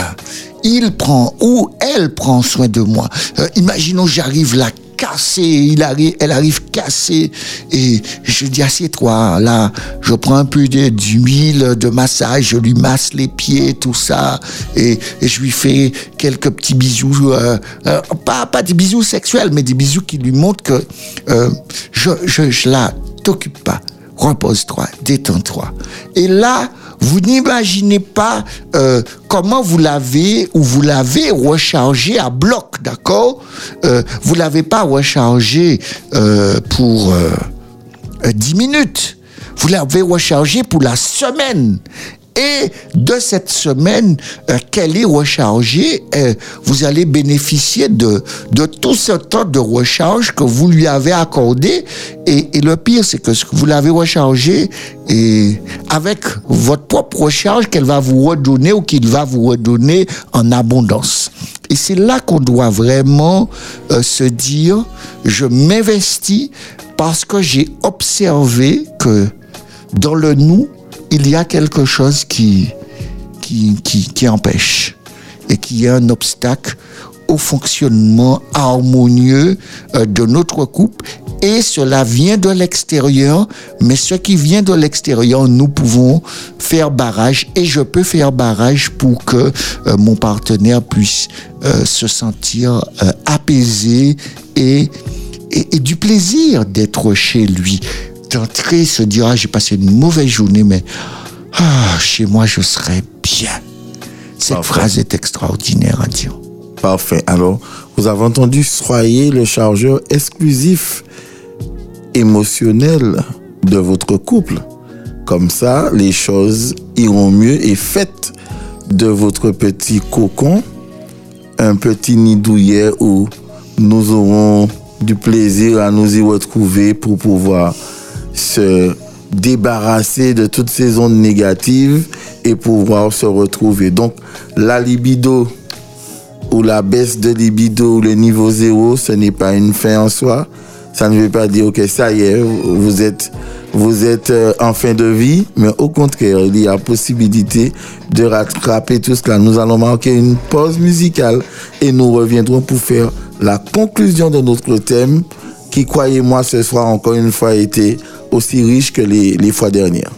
il prend ou elle prend soin de moi. Euh, imaginons j'arrive là cassée, il arrive, elle arrive cassée. Et je dis, assieds-toi, là, je prends un peu d'huile de massage, je lui masse les pieds, tout ça. Et, et je lui fais quelques petits bisous, euh, euh, pas, pas des bisous sexuels, mais des bisous qui lui montrent que euh, je, je, je la t'occupe pas. Repose-toi, détends-toi. Et là, vous n'imaginez pas euh, comment vous l'avez ou vous l'avez rechargé à bloc, d'accord? Euh, Vous l'avez pas rechargé euh, pour euh, euh, 10 minutes. Vous l'avez rechargé pour la semaine. Et de cette semaine euh, qu'elle est rechargée, euh, vous allez bénéficier de, de tout ce temps de recharge que vous lui avez accordé. Et, le pire, c'est que ce que vous l'avez rechargé et avec votre propre recharge qu'elle va vous redonner ou qu'il va vous redonner en abondance. Et c'est là qu'on doit vraiment euh, se dire, je m'investis parce que j'ai observé que dans le nous, il y a quelque chose qui, empêche et qui est un obstacle au fonctionnement harmonieux euh, de notre couple. Et cela vient de l'extérieur, mais ce qui vient de l'extérieur, nous pouvons faire barrage et je peux faire barrage pour que euh, mon partenaire puisse euh, se sentir apaisé et du plaisir d'être chez lui. D'entrer, se dire, ah, j'ai passé une mauvaise journée, mais ah, chez moi, je serai bien. Cette Parfait. phrase est extraordinaire à dire. Parfait. Alors, vous avez entendu, soyez le chargeur exclusif émotionnel de votre couple. Comme ça, les choses iront mieux et faites de votre petit cocon un petit nid douillet où nous aurons du plaisir à nous y retrouver pour pouvoir se débarrasser de toutes ces ondes négatives et pouvoir se retrouver. Donc, la libido ou la baisse de libido ou le niveau zéro, ce n'est pas une fin en soi. Ça ne veut pas dire que ça y est, vous êtes, vous êtes euh, en fin de vie, mais au contraire, il y a possibilité de rattraper tout cela. Nous allons marquer une pause musicale et nous reviendrons pour faire la conclusion de notre thème qui, croyez-moi, ce soir encore une fois été aussi riche que les, les fois dernières.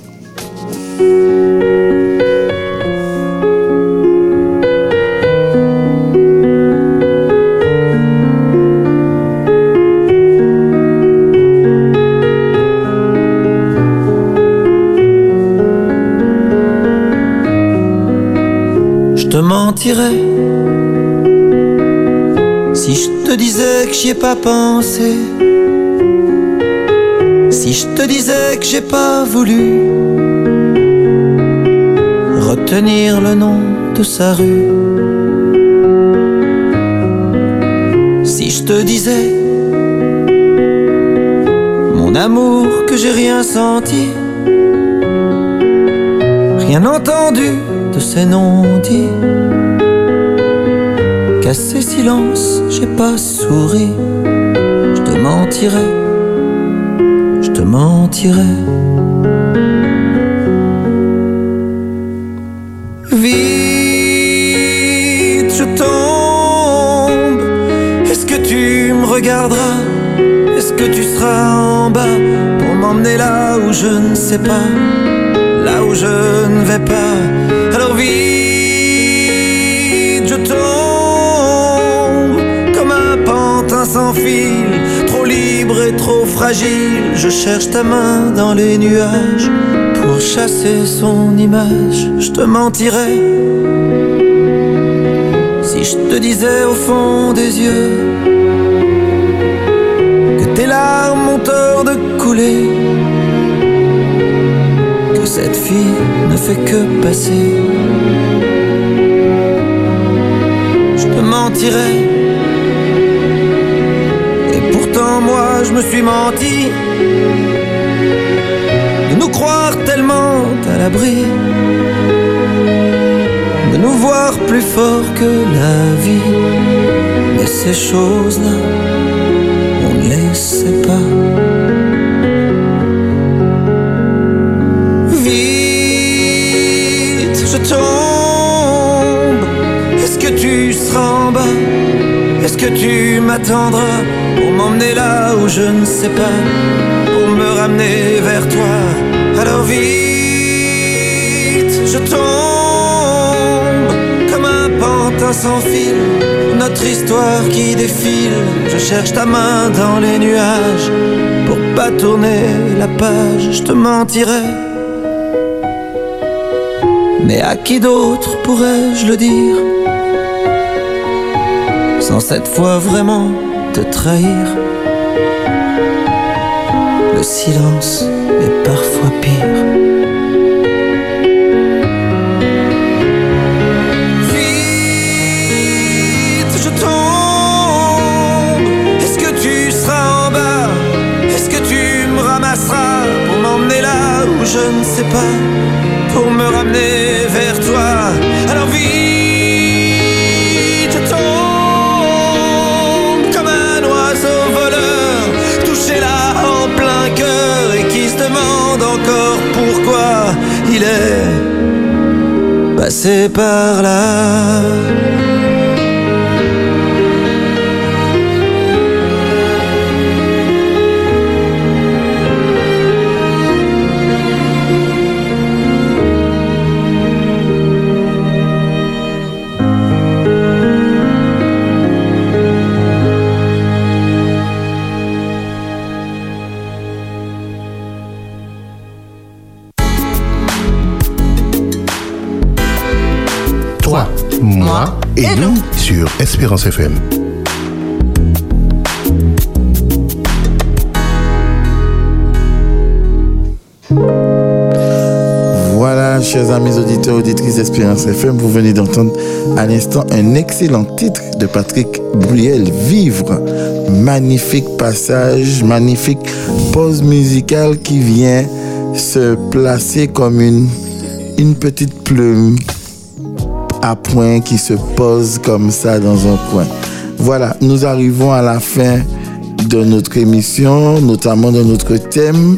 Je te mentirais si je te disais que j'y ai pas pensé. Si je te disais que j'ai pas voulu retenir le nom de sa rue. Si je te disais mon amour que j'ai rien senti, rien entendu de ces non-dits. Qu'à ces silences, j'ai pas souri. Je te mentirais, mentirais. Vite, je tombe. Est-ce que tu me regarderas? Est-ce que tu seras en bas pour m'emmener là où je ne sais pas? Là où je ne vais pas. Alors vite, je tombe comme un pantin sans fil, libre et trop fragile. Je cherche ta main dans les nuages pour chasser son image. Je te mentirais si je te disais au fond des yeux que tes larmes ont tort de couler que cette fille ne fait que passer. Je te mentirais. Moi je me suis menti. De nous croire tellement à l'abri. De nous voir plus fort que la vie. Mais ces choses-là, on ne les sait pas. Vite, je tombe. Est-ce que tu seras en bas? Est-ce que tu m'attendras pour m'emmener là où je ne sais pas, pour me ramener vers toi? Alors vite, je tombe comme un pantin sans fil, notre histoire qui défile. Je cherche ta main dans les nuages pour pas tourner la page, je te mentirais. Mais à qui d'autre pourrais-je le dire? Sans cette fois vraiment te trahir. Le silence est parfois pire. Vite, je tombe. Est-ce que tu seras en bas? Est-ce que tu me ramasseras Pour m'emmener là où je ne sais pas? Pour me ramener encore pourquoi Il est passé par là? Espérance FM. Voilà, chers amis auditeurs, auditrices d'Espérance FM, vous venez d'entendre à l'instant un excellent titre de Patrick Bruel, Vivre. Magnifique passage, magnifique pause musicale qui vient se placer comme une petite plume à point qui se pose comme ça dans un coin. Voilà, nous arrivons à la fin de notre émission, notamment de notre thème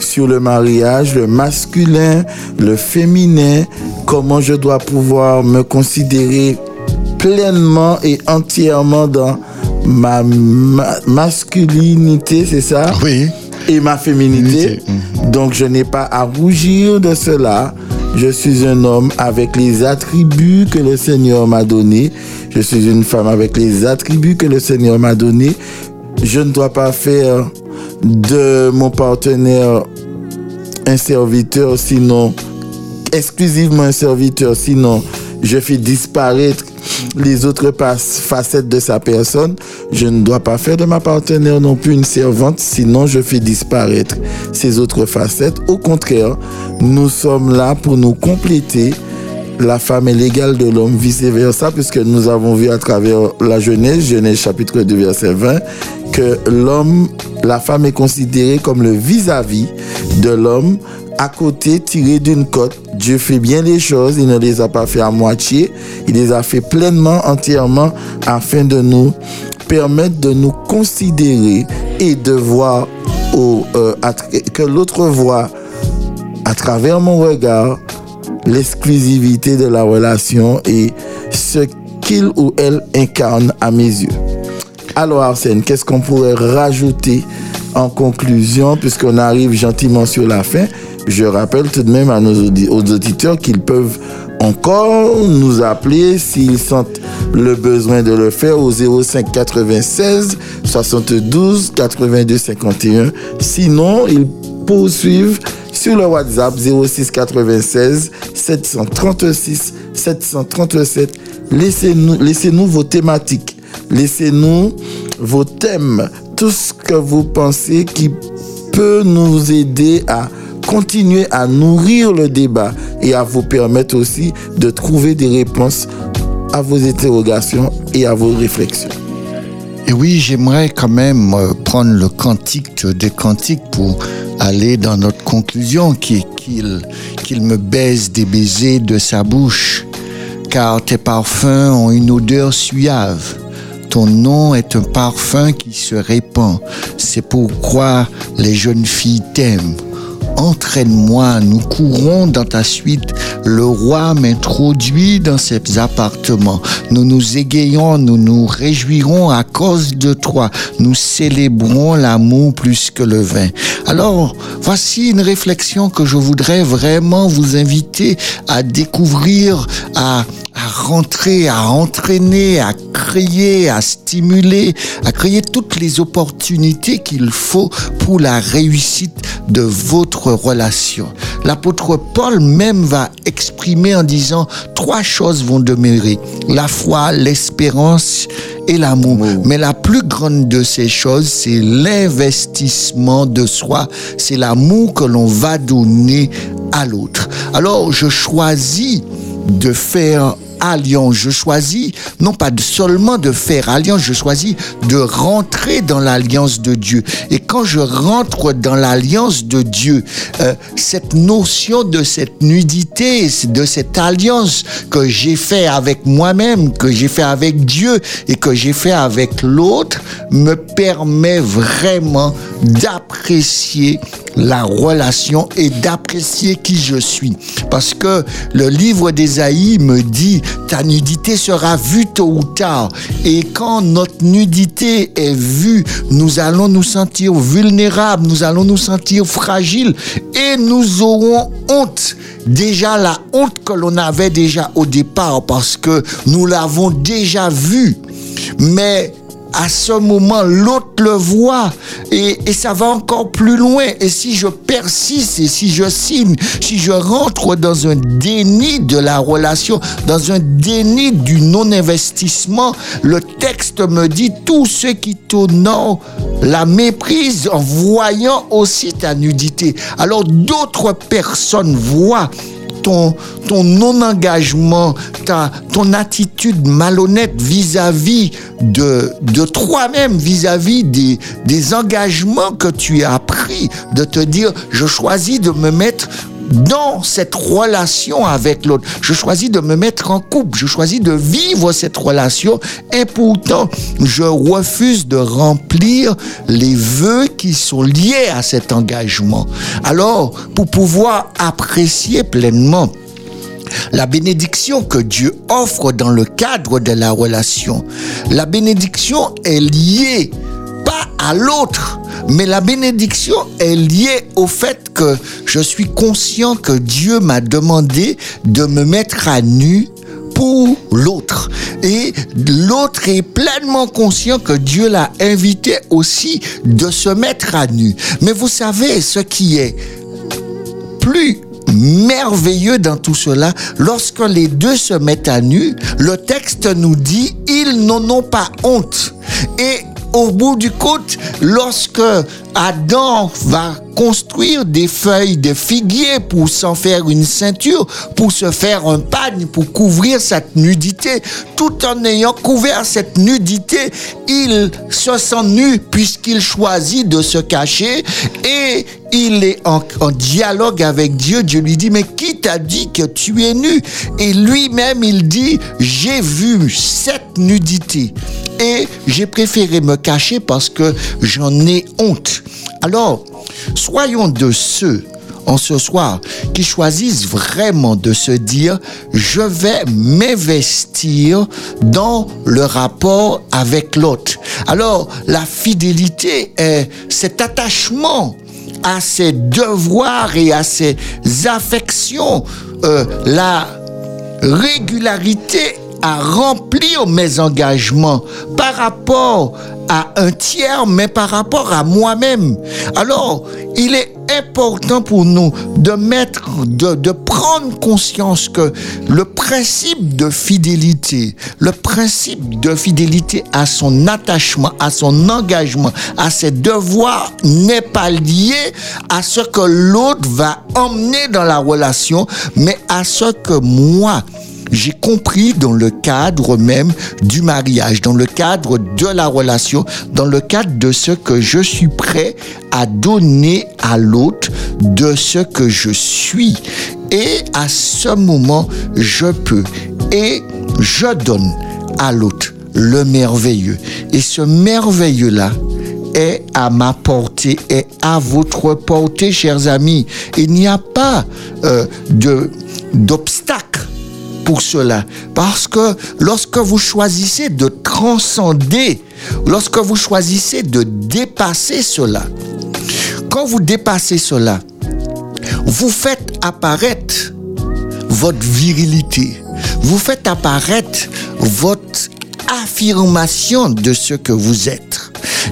sur le mariage, le masculin, le féminin, comment je dois pouvoir me considérer pleinement et entièrement dans ma, ma- masculinité, c'est ça? Oui. Et ma féminité. Donc je n'ai pas à rougir de cela. Je suis un homme avec les attributs que le Seigneur m'a donnés. Je suis une femme avec les attributs que le Seigneur m'a donnés. Je ne dois pas faire de mon partenaire un serviteur, sinon exclusivement un serviteur, sinon je fais disparaître les autres facettes de sa personne. Je ne dois pas faire de ma partenaire non plus une servante, sinon je fais disparaître ses autres facettes. Au contraire, nous sommes là pour nous compléter. La femme est l'égale de l'homme, vice-versa, puisque nous avons vu à travers la Genèse, Genèse chapitre 2, verset 20, que l'homme, la femme est considérée comme le vis-à-vis de l'homme, à côté, tiré d'une côte. Dieu fait bien les choses, il ne les a pas fait à moitié, il les a fait pleinement, entièrement, afin de nous permettre de nous considérer et de voir euh, que l'autre voit à travers mon regard l'exclusivité de la relation et ce qu'il ou elle incarne à mes yeux. Alors Arsène, qu'est-ce qu'on pourrait rajouter en conclusion puisqu'on arrive gentiment sur la fin? Je rappelle tout de même à nos auditeurs qu'ils peuvent encore nous appeler s'ils sentent le besoin de le faire au 05 96 72 82 51. Sinon, ils poursuivent sur le WhatsApp 06 96 736 737. Laissez-nous laissez-nous vos thématiques. Laissez-nous vos thèmes. Tout ce que vous pensez qui peut nous aider à continuer à nourrir le débat et à vous permettre aussi de trouver des réponses à vos interrogations et à vos réflexions. Et oui, j'aimerais quand même euh, prendre le cantique des cantiques pour aller dans notre conclusion, qui est qu'il qu'il me baise des baisers de sa bouche, car tes parfums ont une odeur suave. Ton nom est un parfum qui se répand. C'est pourquoi les jeunes filles t'aiment. Entraîne-moi, nous courons dans ta suite. Le roi m'introduit dans ses appartements. Nous nous égayons, nous nous réjouirons à cause de toi. Nous célébrons l'amour plus que le vin. Alors, voici une réflexion que je voudrais vraiment vous inviter à découvrir, à à rentrer, à entraîner, à créer, à stimuler, à créer toutes les opportunités qu'il faut pour la réussite de votre relation. L'apôtre Paul même va exprimer en disant trois choses vont demeurer. La foi, l'espérance et l'amour. Mais la plus grande de ces choses, c'est l'investissement de soi. C'est l'amour que l'on va donner à l'autre. Alors, je choisis de faire alliance. Je choisis non pas seulement de faire alliance, je choisis de rentrer dans l'alliance de Dieu. Et quand je rentre dans l'alliance de Dieu, euh, cette notion de cette nudité, de cette alliance que j'ai fait avec moi-même, que j'ai fait avec Dieu et que j'ai fait avec l'autre, me permet vraiment d'apprécier la relation et d'apprécier qui je suis. Parce que le livre d'Ésaïe me dit, ta nudité sera vue tôt ou tard. Et quand notre nudité est vue, nous allons nous sentir vulnérables, nous allons nous sentir fragiles et nous aurons honte. Déjà la honte que l'on avait déjà au départ parce que nous l'avons déjà vue. Mais à ce moment, l'autre le voit et, ça va encore plus loin. Et si je persiste et si je signe, si je rentre dans un déni de la relation, dans un déni du non-investissement, le texte me dit tout ce qui t'honore la méprise en voyant aussi ta nudité. Alors d'autres personnes voient ton, non-engagement, ta, ton attitude malhonnête vis-à-vis de, de toi-même, vis-à-vis des, des engagements que tu as pris, de te dire, je choisis de me mettre dans cette relation avec l'autre. Je choisis de me mettre en couple, je choisis de vivre cette relation et pourtant je refuse de remplir les vœux qui sont liés à cet engagement. Alors, pour pouvoir apprécier pleinement la bénédiction que Dieu offre dans le cadre de la relation, la bénédiction est liée à l'autre, mais la bénédiction est liée au fait que je suis conscient que Dieu m'a demandé de me mettre à nu pour l'autre. Et l'autre est pleinement conscient que Dieu l'a invité aussi de se mettre à nu. Mais vous savez ce qui est plus merveilleux dans tout cela, lorsque les deux se mettent à nu, le texte nous dit, ils n'en ont pas honte. Et au bout du compte, lorsque Adam va construire des feuilles de figuier pour s'en faire une ceinture, pour se faire un pagne, pour couvrir cette nudité. Tout en ayant couvert cette nudité, il se sent nu puisqu'il choisit de se cacher et il est en, en, dialogue avec Dieu. Dieu lui dit, mais qui t'a dit que tu es nu? Et lui-même, il dit, j'ai vu cette nudité et j'ai préféré me cacher parce que j'en ai honte. Alors, soyons de ceux en ce soir qui choisissent vraiment de se dire je vais m'investir dans le rapport avec l'autre. Alors la fidélité est cet attachement à ses devoirs et à ses affections, euh, la régularité à remplir mes engagements par rapport à un tiers, mais par rapport à moi-même. Alors, il est important pour nous de mettre, de, de, prendre conscience que le principe de fidélité, le principe de fidélité à son attachement, à son engagement, à ses devoirs n'est pas lié à ce que l'autre va emmener dans la relation, mais à ce que moi, j'ai compris dans le cadre même du mariage, dans le cadre de la relation, dans le cadre de ce que je suis prêt à donner à l'autre, de ce que je suis. Et à ce moment, je peux et je donne à l'autre le merveilleux. Et ce merveilleux-là est à ma portée, est à votre portée, chers amis. Il n'y a pas euh, d'obstacle pour cela. Parce que lorsque vous choisissez de transcender, lorsque vous choisissez de dépasser cela, quand vous dépassez cela, vous faites apparaître votre virilité. Vous faites apparaître votre affirmation de ce que vous êtes.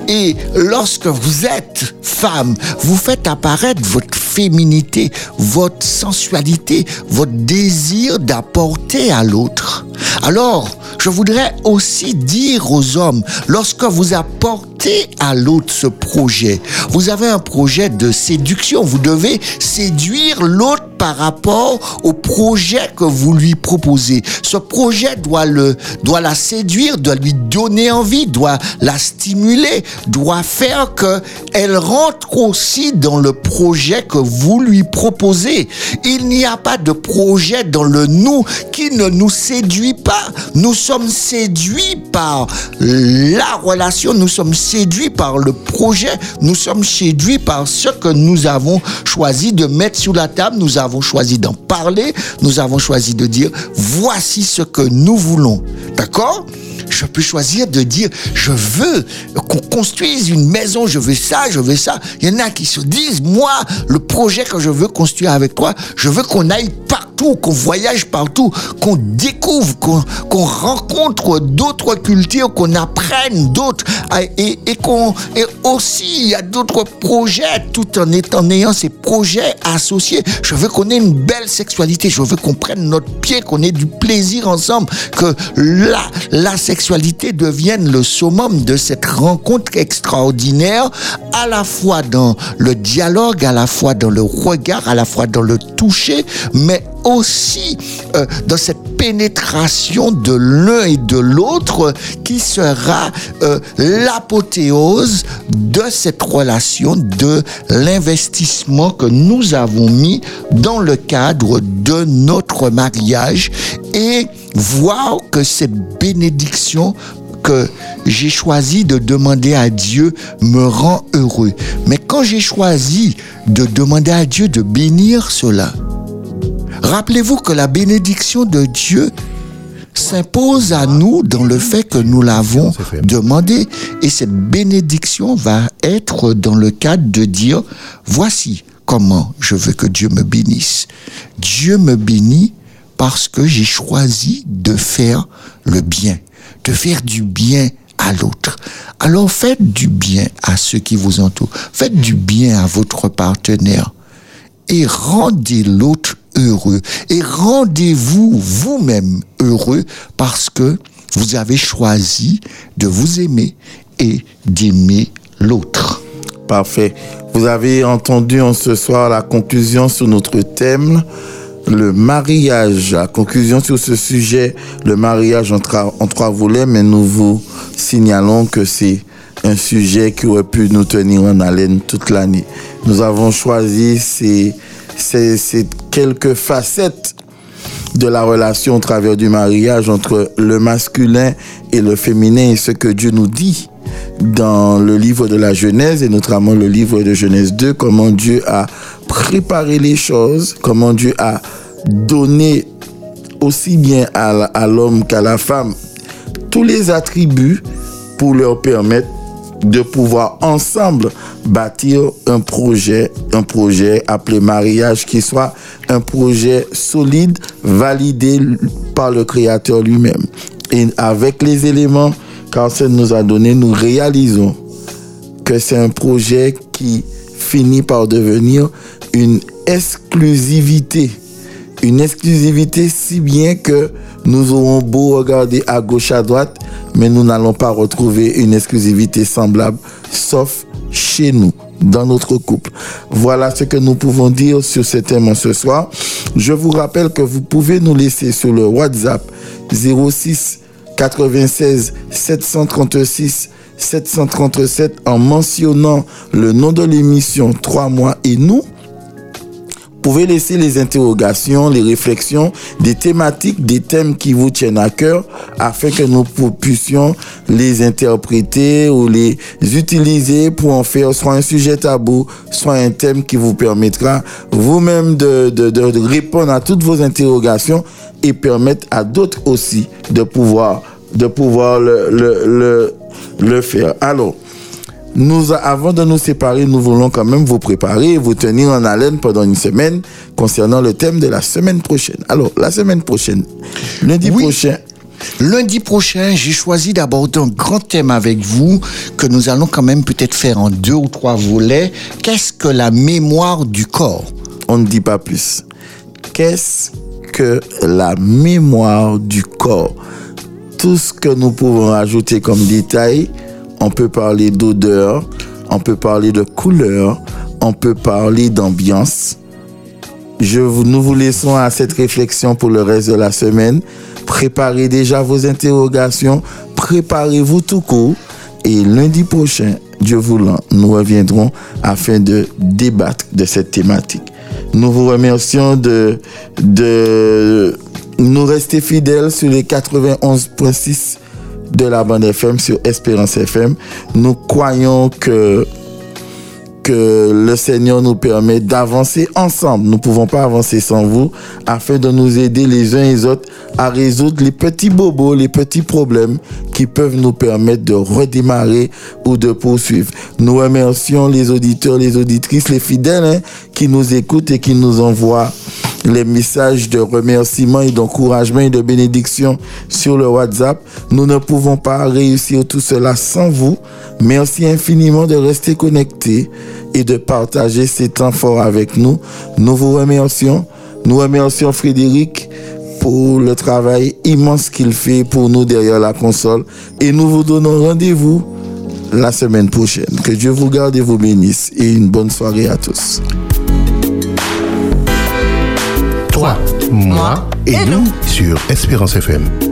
Et lorsque vous êtes femme, vous faites apparaître votre féminité, votre sensualité, votre désir d'apporter à l'autre. Alors, je voudrais aussi dire aux hommes, lorsque vous apportez à l'autre ce projet, vous avez un projet de séduction, vous devez séduire l'autre par rapport au projet que vous lui proposez. Ce projet doit le, doit la séduire, doit lui donner envie, doit la stimuler, doit faire que elle rentre aussi dans le projet que vous lui proposez. Il n'y a pas de projet dans le nous qui ne nous séduit pas. Nous sommes séduits par la relation, nous sommes séduits par le projet, nous sommes séduits par ce que nous avons choisi de mettre sur la table, nous avons choisi d'en parler, nous avons choisi de dire voici ce que nous voulons. D'accord? Je peux choisir de dire je veux qu'on construise une maison, je veux ça, je veux ça. Il y en a qui se disent moi, le projet que je veux construire avec toi, je veux qu'on aille qu'on voyage partout, qu'on découvre, qu'on rencontre d'autres cultures, qu'on apprenne d'autres. Et, et qu'on aussi il y a d'autres projets tout en étant ayant ces projets associés. Je veux qu'on ait une belle sexualité, je veux qu'on prenne notre pied, qu'on ait du plaisir ensemble, que la la sexualité devienne le summum de cette rencontre extraordinaire, à la fois dans le dialogue, à la fois dans le regard, à la fois dans le toucher, mais aussi euh, dans cette pénétration de l'un et de l'autre qui sera euh, l'apothéose de cette relation, de l'investissement que nous avons mis dans le cadre de notre mariage et voir que cette bénédiction que j'ai choisi de demander à Dieu me rend heureux. Mais quand j'ai choisi de demander à Dieu de bénir cela, rappelez-vous que la bénédiction de Dieu s'impose à nous dans le fait que nous l'avons demandé. Et cette bénédiction va être dans le cadre de dire, voici comment je veux que Dieu me bénisse. Dieu me bénit parce que j'ai choisi de faire le bien, de faire du bien à l'autre. Alors faites du bien à ceux qui vous entourent, faites du bien à votre partenaire et rendez l'autre heureux et rendez-vous vous-même heureux parce que vous avez choisi de vous aimer et d'aimer l'autre. Parfait. Vous avez entendu en ce soir la conclusion sur notre thème, le mariage. La conclusion sur ce sujet, le mariage en, en trois volets, mais nous vous signalons que c'est un sujet qui aurait pu nous tenir en haleine toute l'année. Nous avons choisi ces, ces, ces quelques facettes de la relation au travers du mariage entre le masculin et le féminin. Et ce que Dieu nous dit dans le livre de la Genèse et notamment le livre de Genèse 2, comment Dieu a préparé les choses, comment Dieu a donné aussi bien à l'homme qu'à la femme tous les attributs pour leur permettre de pouvoir ensemble bâtir un projet, un projet appelé mariage qui soit un projet solide, validé par le Créateur lui-même. Et avec les éléments qu'Arsène nous a donnés, nous réalisons que c'est un projet qui finit par devenir une exclusivité. Une exclusivité si bien que nous aurons beau regarder à gauche, à droite, mais nous n'allons pas retrouver une exclusivité semblable, sauf chez nous, dans notre couple. Voilà ce que nous pouvons dire sur ce thème ce soir. Je vous rappelle que vous pouvez nous laisser sur le WhatsApp 06 96 736 737 en mentionnant le nom de l'émission 3 mois et nous pouvez laisser les interrogations, les réflexions, des thématiques, des thèmes qui vous tiennent à cœur afin que nous puissions les interpréter ou les utiliser pour en faire soit un sujet tabou, soit un thème qui vous permettra vous-même de, répondre à toutes vos interrogations et permettre à d'autres aussi de pouvoir, de pouvoir le, le faire. Alors, nous, avant de nous séparer, nous voulons quand même vous préparer et vous tenir en haleine pendant une semaine concernant le thème de la semaine prochaine. Alors, la semaine prochaine, lundi Oui. prochain, Lundi prochain, j'ai choisi d'aborder un grand thème avec vous que nous allons quand même peut-être faire en deux ou trois volets. Qu'est-ce que la mémoire du corps? On ne dit pas plus. Qu'est-ce que la mémoire du corps? Tout ce que nous pouvons ajouter comme détail, on peut parler d'odeur, on peut parler de couleur, on peut parler d'ambiance. Je vous, nous vous laissons à cette réflexion pour le reste de la semaine. Préparez déjà vos interrogations, préparez-vous tout court. Et lundi prochain, Dieu voulant, nous reviendrons afin de débattre de cette thématique. Nous vous remercions de, de nous rester fidèles sur les 91.6 de la bande FM sur Espérance FM. Nous croyons que le Seigneur nous permet d'avancer ensemble. Nous ne pouvons pas avancer sans vous afin de nous aider les uns et les autres à résoudre les petits bobos, les petits problèmes qui peuvent nous permettre de redémarrer ou de poursuivre. Nous remercions les auditeurs, les auditrices, les fidèles hein, qui nous écoutent et qui nous envoient les messages de remerciement et d'encouragement et de bénédiction sur le WhatsApp. Nous ne pouvons pas réussir tout cela sans vous. Merci infiniment de rester connectés et de partager ces temps forts avec nous. Nous vous remercions. Nous remercions Frédéric pour le travail immense qu'il fait pour nous derrière la console. Et nous vous donnons rendez-vous la semaine prochaine. Que Dieu vous garde et vous bénisse. Et une bonne soirée à tous. Toi, moi et nous sur Espérance FM.